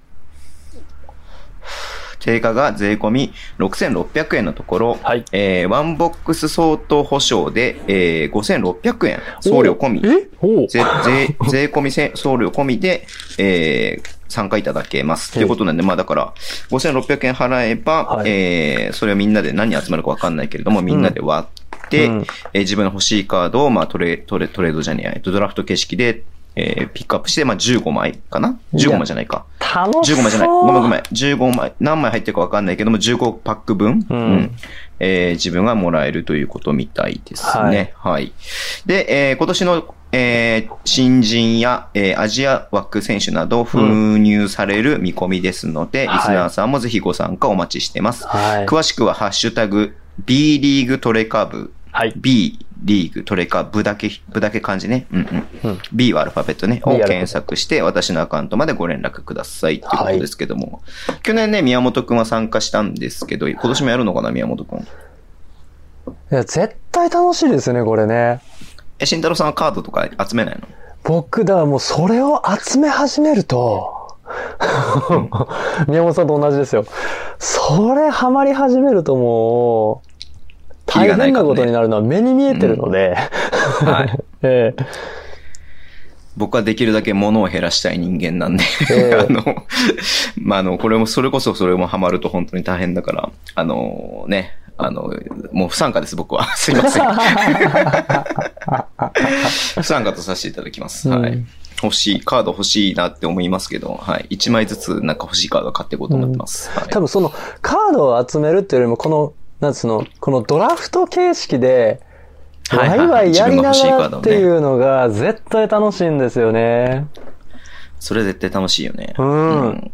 定価が税込み6600円のところ、はい。えー、ワンボックス相当保証で、えー、5600円、送料込み。税、税、<laughs> 税込みせ送料込みで、えー、参加いただけます。ということなんで、まあだから、5600円払えば、はい。えー、それをみんなで何に集まるかわかんないけれども、みんなで割って、うん。えー自分の欲しいカードを、まあトレ、トレ、トレードじゃねえドラフト形式で、えー、ピックアップして、まあ15枚かな ?15 枚じゃないか。楽しそう。15枚じゃない。ごめんごめん。15枚、何枚入ってるかわかんないけども、15パック分、うんえー自分がもらえるということみたいですね。はい。で、えー今年の、えー新人や、えーアジア枠選手など封入される見込みですので、はいリスナーさんもぜひご参加お待ちしてます。はい。詳しくは、ハッシュタグ、B リーグトレカ部、はい。B リーグトレカ部だけ、部だけ漢字ね。うんうん。うん B はアルファベットね。を検索して、私のアカウントまでご連絡ください。っていうことですけども。去年ね、宮本くんは参加したんですけど、今年もやるのかな、宮本くん。いや、絶対楽しいですよね、これね。え、慎太郎さんはカードとか集めないの？僕、だからもうそれを集め始めると、<laughs> 宮本さんと同じですよ。それハマり始めるともう、大変なことになるのは目に見えてるので、はい。<laughs> ええ僕はできるだけ物を減らしたい人間なんで、ええ <laughs> あの、まあ、あの、これも、それこそそれもハマると本当に大変だから、あの、ね、あの、もう不参加です、僕は。<laughs> すいません。不参加とさせていただきます。はい。うん欲しい、カード欲しいなって思いますけど、はい。1枚ずつなんか欲しいカード買っていこうと思ってます。はい。多分そのカードを集めるっていうよりも、この、なんつうの、このドラフト形式で、ワイワイやりながらっていうのが絶対楽しいんですよね。それ絶対楽しいよね。うん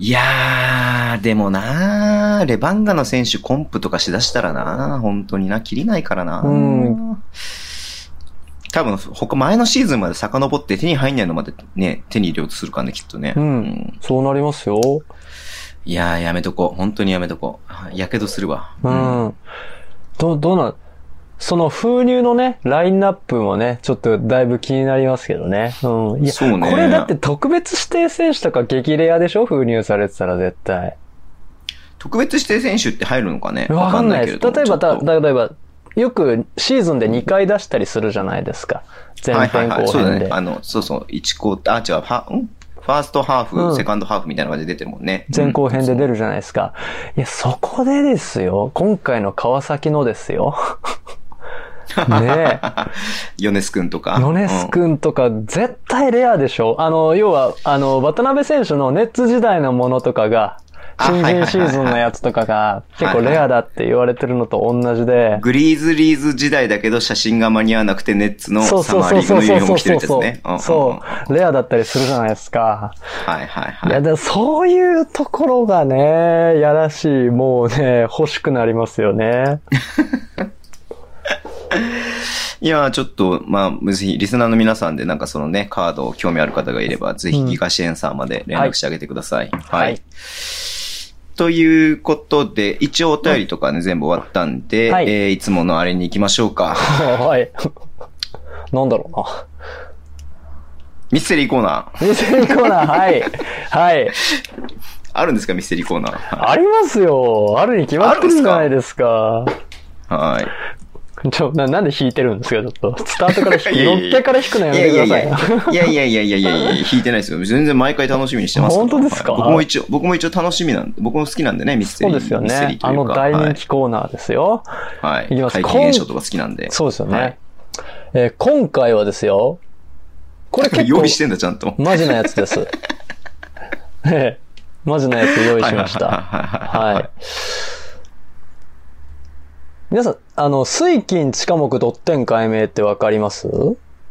いやー、でもなー、レバンガの選手コンプとかしだしたらな、本当にな、切りないからな。うん多分、他、前のシーズンまで遡って手に入んないのまでね、手に入れようとするからね、きっとね。うん。そうなりますよ。いやー、やめとこう。本当にやめとこう。やけどするわ。うん。ど、どうなん、その封入のね、ラインナップもね、ちょっとだいぶ気になりますけどね。うん。いや、そうねこれだって特別指定選手とか激レアでしょ？封入されてたら絶対。特別指定選手って入るのかね？わかんないです。例えば、た例えば、よくシーズンで2回出したりするじゃないですか。前編後そうだ編で。。ねあの、そうそう、1コーター、あ、違う、は、ん？ファーストハーフ、うんセカンドハーフみたいな感じで出てるもんね。前後編で出る。るじゃないですか。いや、そこでですよ。今回の川崎のですよ。<laughs> ねえ。ヨネス君とか。ヨネス君とか絶対レアでしょあの、要は、あの、渡辺選手のネッツ時代のものとかが、新人シーズンのやつとかが結構レアだって言われてるのと同じで、グリーズリーズ時代だけど写真が間に合わなくてネッツのそうサそうそうそうマーリーグのユニフォーそうム着てるそうやつね。んんんそう、レアだったりするじゃないですか。はいはいいや、はい。でもそういうところがね、やらしい、もうね、欲しくなりますよね。<laughs> いや、ちょっと、まあ、ぜひ、リスナーの皆さんでなんかそのね、カードを興味ある方がいれば、ぜひ、ギガ支援さんまで連絡してあげてください。はい。はいということで、一応お便りとかね、全部終わったんで、はいえーいつものあれに行きましょうか。はい。<laughs> なんだろうな。ミステリーコーナー。ミステリーコーナー、はい。はい。あるんですか、ミステリーコーナー。ありますよ。あるに決まってるじゃないですか？はい。<laughs> ちょ、な、なんで弾いてるんですかちょっと。スタートから弾く、いやいやいやのっけから弾くのやいめてやいやください。いや、いやいやいやいやいやいや、弾いてないですよ。全然毎回楽しみにしてます本当ですかはい僕も一応、僕も一応楽しみなんで、僕も好きなんでね、ミステリー。そうですよミステリー。というかねあの大人気コーナーですよ。はい。はい。いきます怪奇現象とか好きなんで。そうですよね。はいえー今回はですよ。これ結構用意、してんだ、ちゃんと。マジなやつです。ええマジなやつ用意しました。はいはい。皆さん、あの、水金地下木ドッテン解明ってわかります？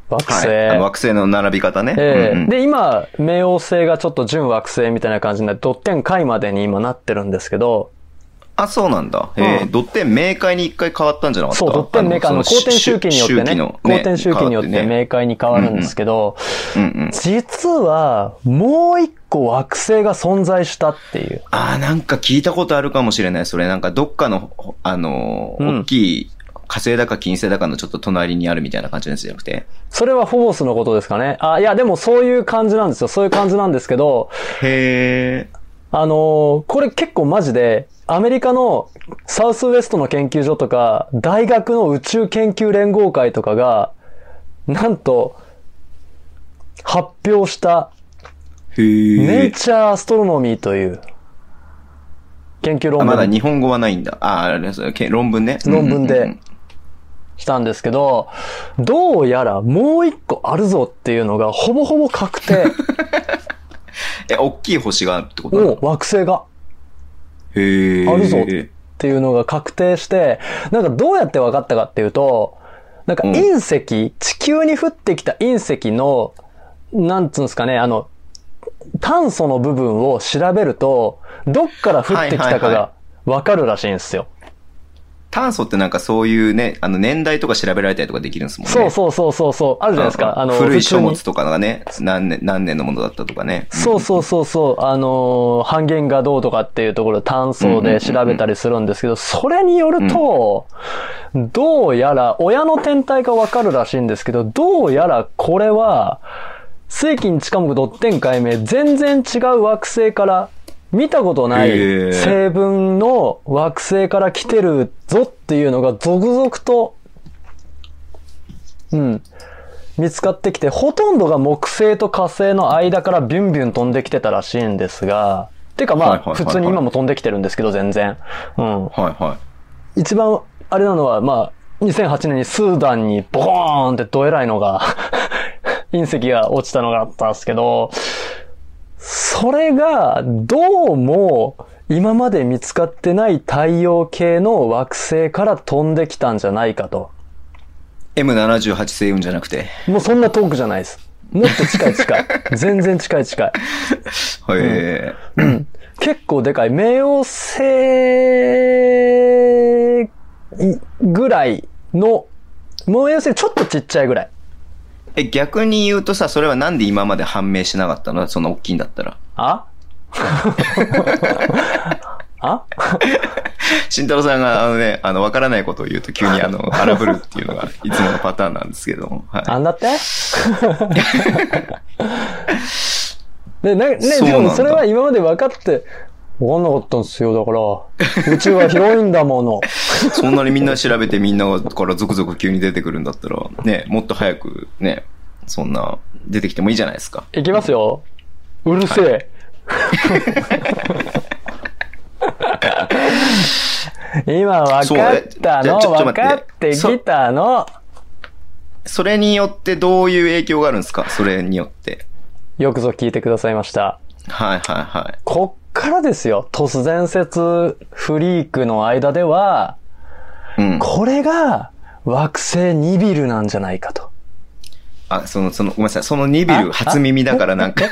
惑星。はい。惑星の並び方ね。ええうんうんで、今、冥王星がちょっと準惑星みたいな感じになって、ドッテン解までに今なってるんですけど、あ、そうなんだ。ええうんドッテン明快に一回変わったんじゃなかった？そう、ドッテンメーカーのそ公転周期によってね、の公転周期によって明快に変わるんですけど、うんうん。実は、もう一個惑星が存在したっていう。あーなんか聞いたことあるかもしれない。それなんかどっかの、あの大きい火星だか金星だかのちょっと隣にあるみたいな感じのやつじゃなくて。それはフォボスのことですかね。あ、いや、でもそういう感じなんですよ。そういう感じなんですけど、へー。あのーこれ結構マジで、アメリカのサウスウエストの研究所とか、大学の宇宙研究連合会とかが、なんと、発表した。ネイチャーアストロノミーという、研究論あまだ文日本語はないんだ。あ、あれですけ論文ね。論文でしたんですけど、どうやらもう一個あるぞっていうのがほぼほぼ確定。<laughs> え、大きい星があるってことな惑星が。へー。あるぞっていうのが確定して、なんかどうやって分かったかっていうと、なんかうん隕石、地球に降ってきた隕石の、なんつうんですかね、あの、炭素の部分を調べると、どっから降ってきたかはいはいはがわかるらしいんですよ。炭素ってなんかそういうね、あの年代とか調べられたりとかできるんですもんね。そうそうそうそうそう、あるじゃないですか。あの、古い書物とかがね、何年、何年のものだったとかね。そうそうそうそう、あのー半減がどうとかっていうところ炭素で調べたりするんですけど、それによると、どうやら、親の天体がわかるらしいんですけど、どうやらこれは、世紀に近くドッテン解明、全然違う惑星から、見たことない成分の惑星から来てるぞっていうのが続々と、うん、見つかってきて、ほとんどが木星と火星の間からビュンビュン飛んできてたらしいんですが、てかまあ、普通に今も飛んできてるんですけど、全然。うん。はいは一番、あれなのは、まあ、2008年にスーダンにボコーンってどえらいのが、<laughs> 隕石が落ちたのがあったんですけど、それが、どうも、今まで見つかってない太陽系の惑星から飛んできたんじゃないかと。い。M78 星雲じゃなくて。もうそんな遠くじゃないです。もっと近い近い。<laughs> 全然近い近い。へうん。結構でかい。冥王星ぐらいの、冥王星ちょっとちっちゃいぐらい。え。え、逆に言うとさ、それはなんで今まで判明しなかったの？そんな大きいんだったら。あ？<laughs> あ？慎太郎さんが、あのね、あの、わからないことを言うと急にあの、<laughs> 荒ぶるっていうのがいつものパターンなんですけども。はい。あんだって？<laughs> で、なんだでもそれは今まで分かって、分かんなかったんですよ。だから、宇宙は広いんだもの。<laughs> そんなにみんな調べてみんなから続々急に出てくるんだったら、ね、もっと早くね、そんな、出てきてもいいじゃないですか。いきますよ。うるせえ。<laughs> 今分かったの？分かってきたの？それによってどういう影響があるんですか？それによって。よくぞ聞いてくださいました。はいはいはい。こっからですよ。都市伝説フリークの間では、うん。これが惑星ニビルなんじゃないかと。あ、その、その、ごめんなさい。そのニビル初耳だからなんか、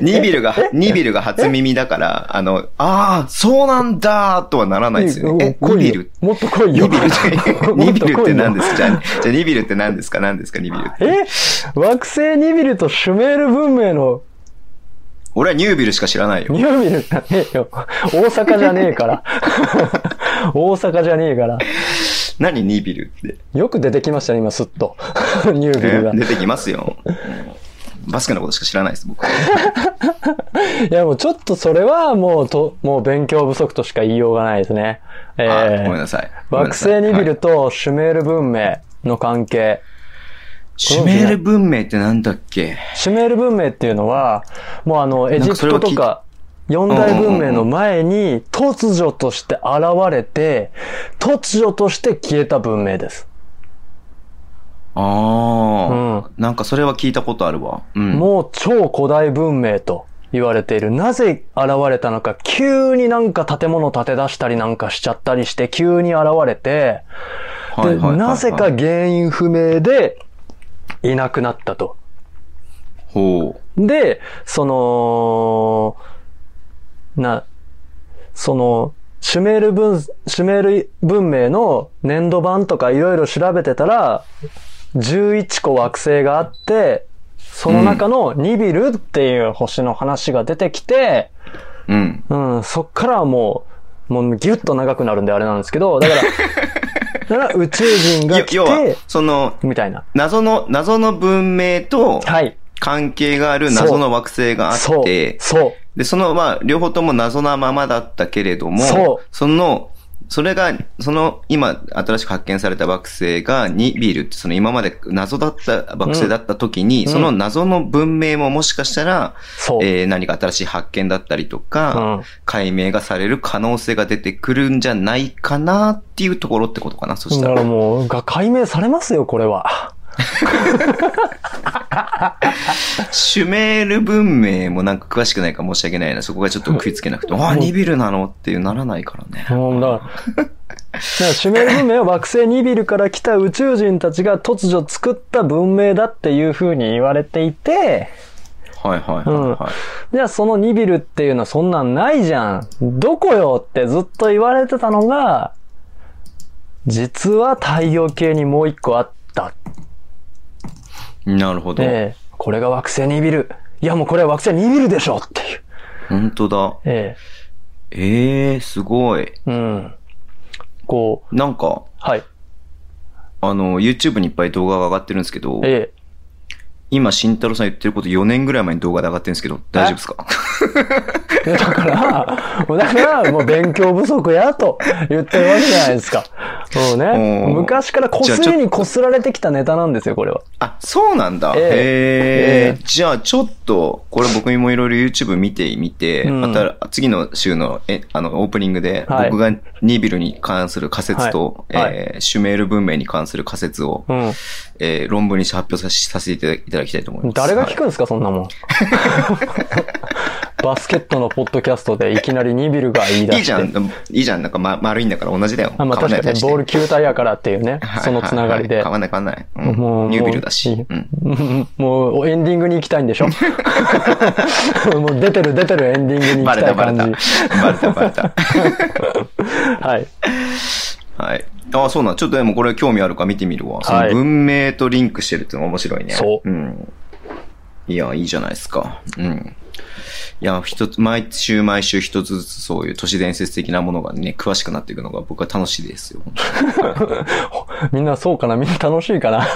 ニビルが、ニビルが初耳だから、あの、ああ、そうなんだとはならないですよね。え、来いよニビル？もっと来いよ。ニビルっ <laughs> ニビルって何ですか？じゃあ、じゃあニビルって何ですか？何ですか？ニビルって。え惑星ニビルとシュメール文明の俺はニュービルしか知らないよ。ニュービルじゃねえよ。大阪じゃねえから。<laughs> 大阪じゃねえから。何ニビルって。よく出てきましたね、今、すっと。<laughs> ニュービルがえ。出てきますよ。うんバスケのことしか知らないです、僕は。<laughs> いや、もうちょっとそれはもうと、もう勉強不足としか言いようがないですね。えあーごめんなさい。惑星ニビルはいとシュメール文明の関係。シュメール文明ってなんだっけ？シュメール文明っていうのは、もうあの、エジプトとか、四大文明の前に突如として現れて、突如として消えた文明です。ああ、なんかそれは聞いたことあるわ。うん。もう超古代文明と言われている。なぜ現れたのか、急になんか建物建て出したりなんかしちゃったりして、急に現れて、で、なぜか原因不明でいなくなったと。ほで、その、な、その、シュメール文、シュメール文明の年度版とかいろいろ調べてたら、11個惑星があって、その中のニビルっていう星の話が出てきて、う。うん。うん、そっからはもう、もうギュッと長くなるんであれなんですけど、だから、<laughs> だから宇宙人が来要はて、、その、みたいな。謎の、謎の文明とはい。関係がある謎の惑星があって、、そう。で、その、まあ、両方とも謎なままだったけれども、その、それが、その、今、新しく発見された惑星がニビルって、その今まで謎だった惑星だった時に、うんその謎の文明ももしかしたら。えー何か新しい発見だったりとか、うん解明がされる可能性が出てくるんじゃないかなっていうところってことかな、そしただからら。もう、が解明されますよ、これは。シュメール文明もなんか詳しくないから申し訳ないな。そこがちょっと食いつけなくて、ああ、ニビルなのっていうならないからね。もう、だから、からシュメール文明は惑星ニビルから来た宇宙人たちが突如作った文明だっていう風に言われていて、はいはいはいはい。じゃあそのニビルっていうのはそんなんないじゃん。どこよってずっと言われてたのが、実は太陽系にもう一個あった。なるほど。ええこれが惑星ニビル。いやもうこれは惑星ニビルでしょっていう。本当だ。えええー、すごい。えうん。こう、なんか、はい。あの、YouTube にいっぱい動画が上がってるんですけど、ええ今、慎太郎さん言ってること4年ぐらい前に動画で上がってるんですけど、大丈夫ですか？でだから、もうだから、もう勉強不足やと言ってるわけじゃないですか。もうね、うん昔からこすりにこすられてきたネタなんですよ、これは。あ、そうなんだ。ええへえええじゃあ、ちょっと、これ僕にもいろいろ YouTube 見てみて、うんまた次の週の、え、あの、オープニングで、はい僕がニビルに関する仮説と、はいはいえーシュメール文明に関する仮説を、うん。えー論文にして発表させさせていただきたいと思います。誰が聞くはいんですか、そんなもん。<laughs> バスケットのポッドキャストでいきなりニビルが言い出して。いいじゃん、いいじゃん、なんか、ま、丸いんだから同じだよ。あまあ確かにね、ボール球体やからっていうね、はいそのつながりで。変わんない変わんない。うんもう、ニュービルだし。もう <laughs> もうエンディングに行きたいんでしょ？<laughs> もう出てる出てるエンディングに行バレきたいたバレ感じた。。バレたバレた。はい。はい。ああ、そうなん。ちょっとでもこれ興味あるか見てみるわ。そのはい文明とリンクしてるってのが面白いね。。そうん。いや、いいじゃないですか。うん。いや、一つ、毎週毎週一つずつそういう都市伝説的なものがね、詳しくなっていくのが僕は楽しいですよ。<laughs> みんなそうかな？みんな楽しいかな？<laughs>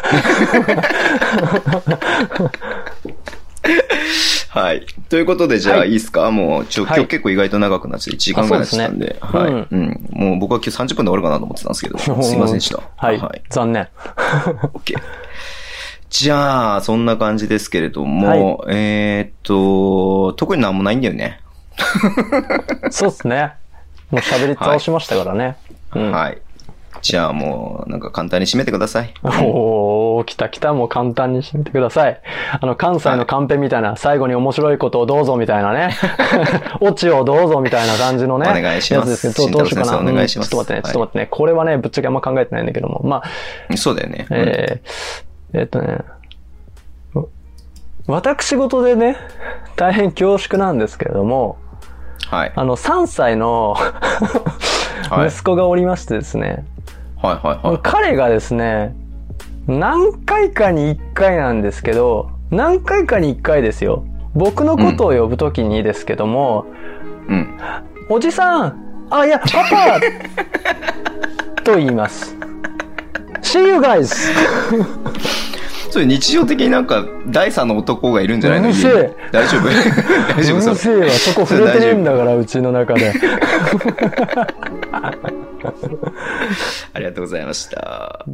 はい。ということで、じゃあ、はいいいですか？もう、ちょ、はい今日結構意外と長くなっちゃって1時間ぐらいになっちゃったんで。はい、うん。もう僕は今日30分で終わるかなと思ってたんですけど、<laughs> すいませんでした。はい。はい。残念。<laughs> OK。じゃあ、そんな感じですけれども、えーっと、特になんもないんだよね。<laughs> そうですね。もう喋り倒しましたからね。うん。はい。じゃあもう、なんか簡単に締めてください。おー、来た来た、もう簡単にしてみてください。あの、関西のカンペみたいな、最後に面白いことをどうぞみたいなね。<laughs> オチをどうぞみたいな感じのね。お願いしますやつですけど、どうしようかな。お願いしますうんちょっと待ってね、ちょっと待ってね。これはね、ぶっちゃけあんま考えてないんだけども。まあ、そうだよね。うんえー、えーっとね、わ私事でね、大変恐縮なんですけれども、はい。あの、3歳の <laughs> はい息子がおりましてですね、はいはいはい。彼がですね、何回かに1回なんですけど、何回かに1回ですよ。僕のことを呼ぶときにですけども、うん。おじさんあ、いや、パパと言います。See you guys! <laughs> それ日常的になんか、第三の男がいるんじゃないの？うるせえ。大丈夫？<laughs> 大丈夫うるせえわ、そこ触れてねえんだから、うちの中で。<laughs> ありがとうございました。